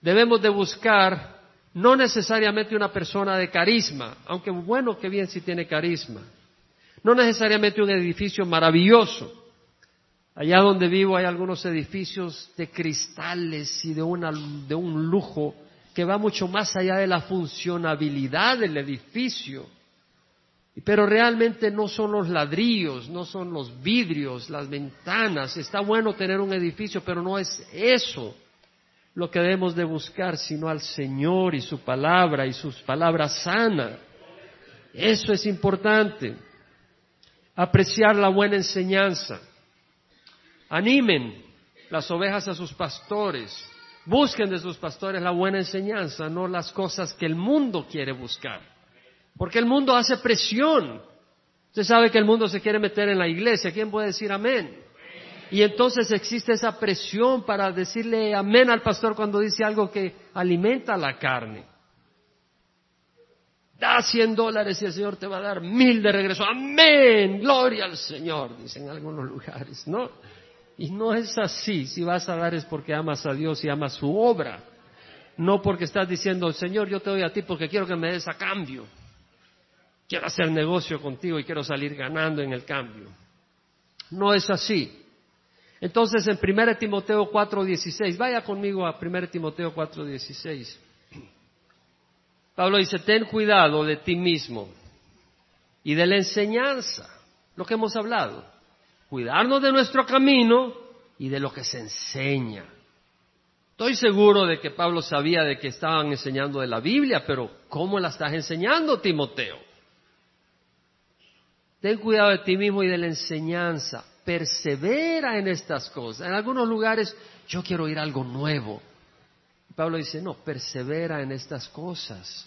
debemos de buscar no necesariamente una persona de carisma, aunque bueno que bien si tiene carisma, no necesariamente un edificio maravilloso. Allá donde vivo hay algunos edificios de cristales y de, de un lujo que va mucho más allá de la funcionabilidad del edificio. Pero realmente no son los ladrillos, no son los vidrios, las ventanas. Está bueno tener un edificio, pero no es eso lo que debemos de buscar, sino al Señor y su palabra y sus palabras sanas. Eso es importante. Apreciar la buena enseñanza. Animen las ovejas a sus pastores. Busquen de sus pastores la buena enseñanza, no las cosas que el mundo quiere buscar. Porque el mundo hace presión. Usted sabe que el mundo se quiere meter en la iglesia. ¿Quién puede decir amén? Y entonces existe esa presión para decirle amén al pastor cuando dice algo que alimenta la carne. Da cien dólares y el Señor te va a dar mil de regreso. Amén, gloria al Señor, dicen en algunos lugares, ¿no? Y no es así. Si vas a dar es porque amas a Dios y amas su obra. No porque estás diciendo, Señor, yo te doy a ti porque quiero que me des a cambio. Quiero hacer negocio contigo y quiero salir ganando en el cambio. No es así. Entonces en 1 Timoteo 4:16, vaya conmigo a 1 Timoteo 4:16. Pablo dice, ten cuidado de ti mismo y de la enseñanza, lo que hemos hablado. Cuidarnos de nuestro camino y de lo que se enseña. Estoy seguro de que Pablo sabía de que estaban enseñando de la Biblia, pero ¿cómo la estás enseñando, Timoteo? Ten cuidado de ti mismo y de la enseñanza persevera en estas cosas. En algunos lugares yo quiero oír algo nuevo. Pablo dice, no, persevera en estas cosas.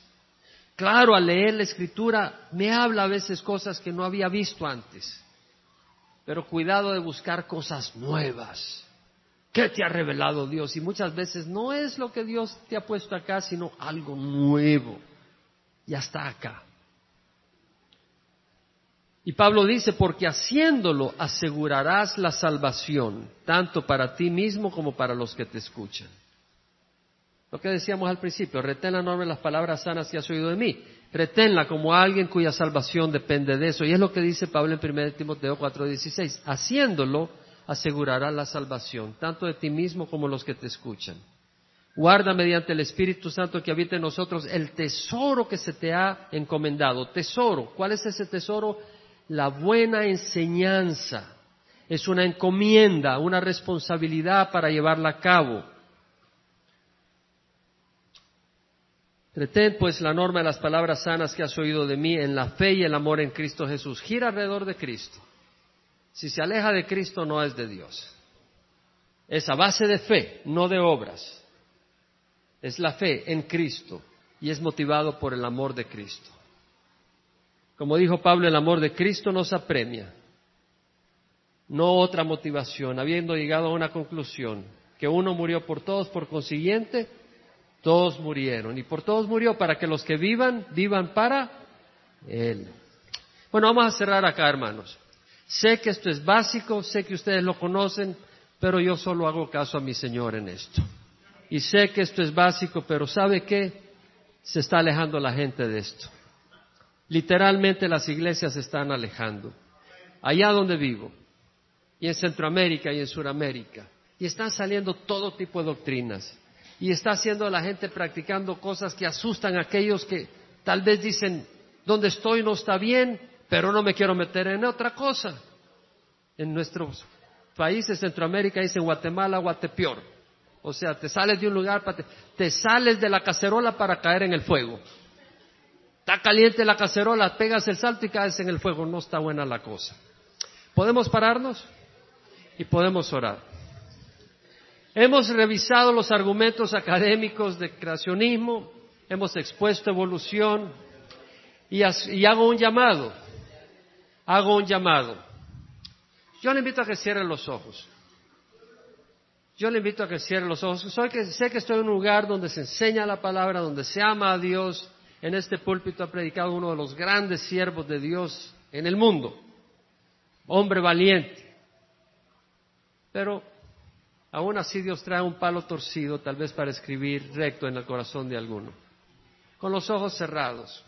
Claro, al leer la escritura me habla a veces cosas que no había visto antes, pero cuidado de buscar cosas nuevas. ¿Qué te ha revelado Dios? Y muchas veces no es lo que Dios te ha puesto acá, sino algo nuevo. Ya está acá. Y Pablo dice, porque haciéndolo asegurarás la salvación, tanto para ti mismo como para los que te escuchan. Lo que decíamos al principio, retén la norma las palabras sanas que has oído de mí. Reténla como alguien cuya salvación depende de eso. Y es lo que dice Pablo en 1 Timoteo 4:16. Haciéndolo asegurarás la salvación, tanto de ti mismo como los que te escuchan. Guarda mediante el Espíritu Santo que habita en nosotros el tesoro que se te ha encomendado. Tesoro. ¿Cuál es ese tesoro? la buena enseñanza. Es una encomienda, una responsabilidad para llevarla a cabo. Retén pues la norma de las palabras sanas que has oído de mí en la fe y el amor en Cristo Jesús. Gira alrededor de Cristo. Si se aleja de Cristo no es de Dios. Es a base de fe, no de obras. Es la fe en Cristo y es motivado por el amor de Cristo. Como dijo Pablo, el amor de Cristo nos apremia, no otra motivación, habiendo llegado a una conclusión, que uno murió por todos, por consiguiente, todos murieron. Y por todos murió para que los que vivan, vivan para Él. Bueno, vamos a cerrar acá, hermanos. Sé que esto es básico, sé que ustedes lo conocen, pero yo solo hago caso a mi Señor en esto. Y sé que esto es básico, pero ¿sabe qué? Se está alejando la gente de esto. Literalmente las iglesias se están alejando. Allá donde vivo, y en Centroamérica y en Sudamérica, y están saliendo todo tipo de doctrinas, y está haciendo la gente practicando cosas que asustan a aquellos que tal vez dicen, donde estoy no está bien, pero no me quiero meter en otra cosa. En nuestros países, Centroamérica, dicen Guatemala, Guatepeor. O sea, te sales de un lugar, te, te sales de la cacerola para caer en el fuego. Está caliente la cacerola, pegas el salto y caes en el fuego. No está buena la cosa. ¿Podemos pararnos? Y podemos orar. Hemos revisado los argumentos académicos de creacionismo, hemos expuesto evolución y, hago un llamado. Hago un llamado. Yo le invito a que cierre los ojos. Yo le invito a que cierre los ojos. Soy que, sé que estoy en un lugar donde se enseña la palabra, donde se ama a Dios. En este púlpito ha predicado uno de los grandes siervos de Dios en el mundo. Hombre valiente. Pero aún así Dios trae un palo torcido, tal vez para escribir recto en el corazón de alguno. Con los ojos cerrados.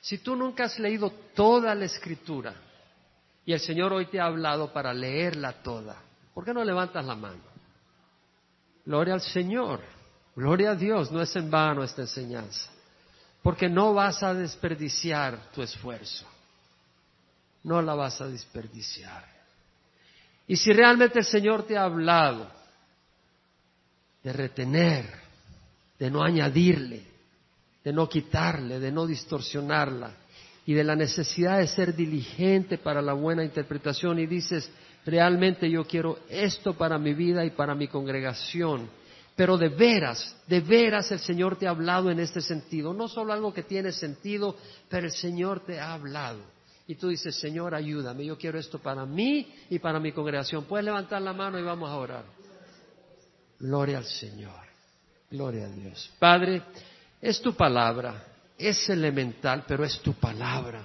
Si tú nunca has leído toda la escritura y el Señor hoy te ha hablado para leerla toda, ¿por qué no levantas la mano? Gloria al Señor. Gloria a Dios. No es en vano esta enseñanza. Porque no vas a desperdiciar tu esfuerzo. No la vas a desperdiciar. Y si realmente el Señor te ha hablado de retener, de no añadirle, de no quitarle, de no distorsionarla, y de la necesidad de ser diligente para la buena interpretación, y dices, realmente yo quiero esto para mi vida y para mi congregación. Pero de veras, de veras el Señor te ha hablado en este sentido. No solo algo que tiene sentido, pero el Señor te ha hablado. Y tú dices, Señor, ayúdame, yo quiero esto para mí y para mi congregación. Puedes levantar la mano y vamos a orar. Gloria al Señor. Gloria a Dios. Padre, es tu palabra. Es elemental, pero es tu palabra.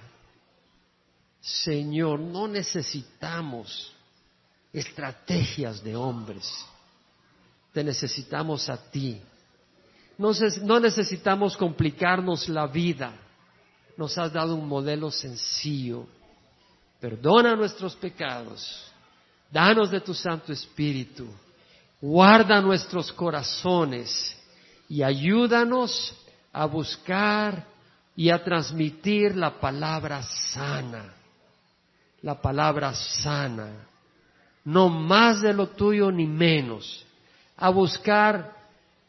Señor, no necesitamos estrategias de hombres. Te necesitamos a ti. No, necesitamos complicarnos la vida. Nos has dado un modelo sencillo. Perdona nuestros pecados. Danos de tu Santo Espíritu. Guarda nuestros corazones y ayúdanos a buscar y a transmitir la palabra sana. La palabra sana. No más de lo tuyo ni menos, a buscar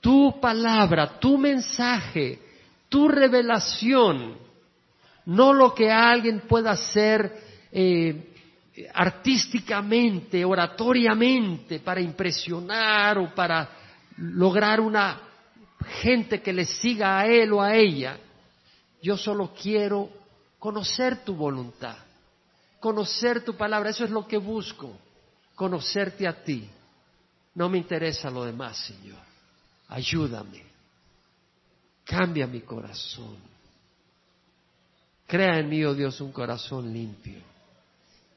tu palabra, tu mensaje, tu revelación, no lo que alguien pueda hacer eh, artísticamente, oratoriamente, para impresionar o para lograr una gente que le siga a él o a ella. Yo solo quiero conocer tu voluntad, conocer tu palabra, eso es lo que busco conocerte a ti. No me interesa lo demás, Señor. Ayúdame. Cambia mi corazón. Crea en mí, oh Dios, un corazón limpio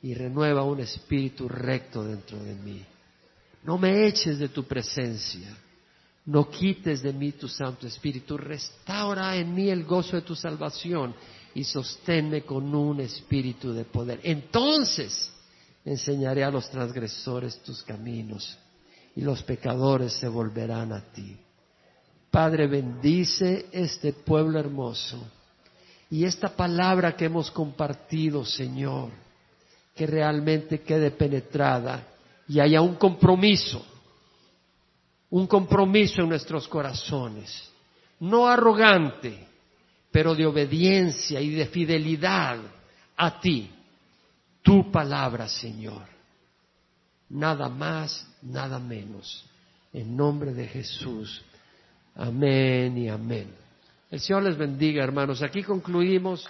y renueva un espíritu recto dentro de mí. No me eches de tu presencia. No quites de mí tu Santo Espíritu. Restaura en mí el gozo de tu salvación y sosténme con un espíritu de poder. Entonces, enseñaré a los transgresores tus caminos y los pecadores se volverán a ti. Padre, bendice este pueblo hermoso y esta palabra que hemos compartido, Señor, que realmente quede penetrada y haya un compromiso, un compromiso en nuestros corazones, no arrogante, pero de obediencia y de fidelidad a ti tu palabra, Señor. Nada más, nada menos. En nombre de Jesús. Amén y amén. El Señor les bendiga, hermanos. Aquí concluimos.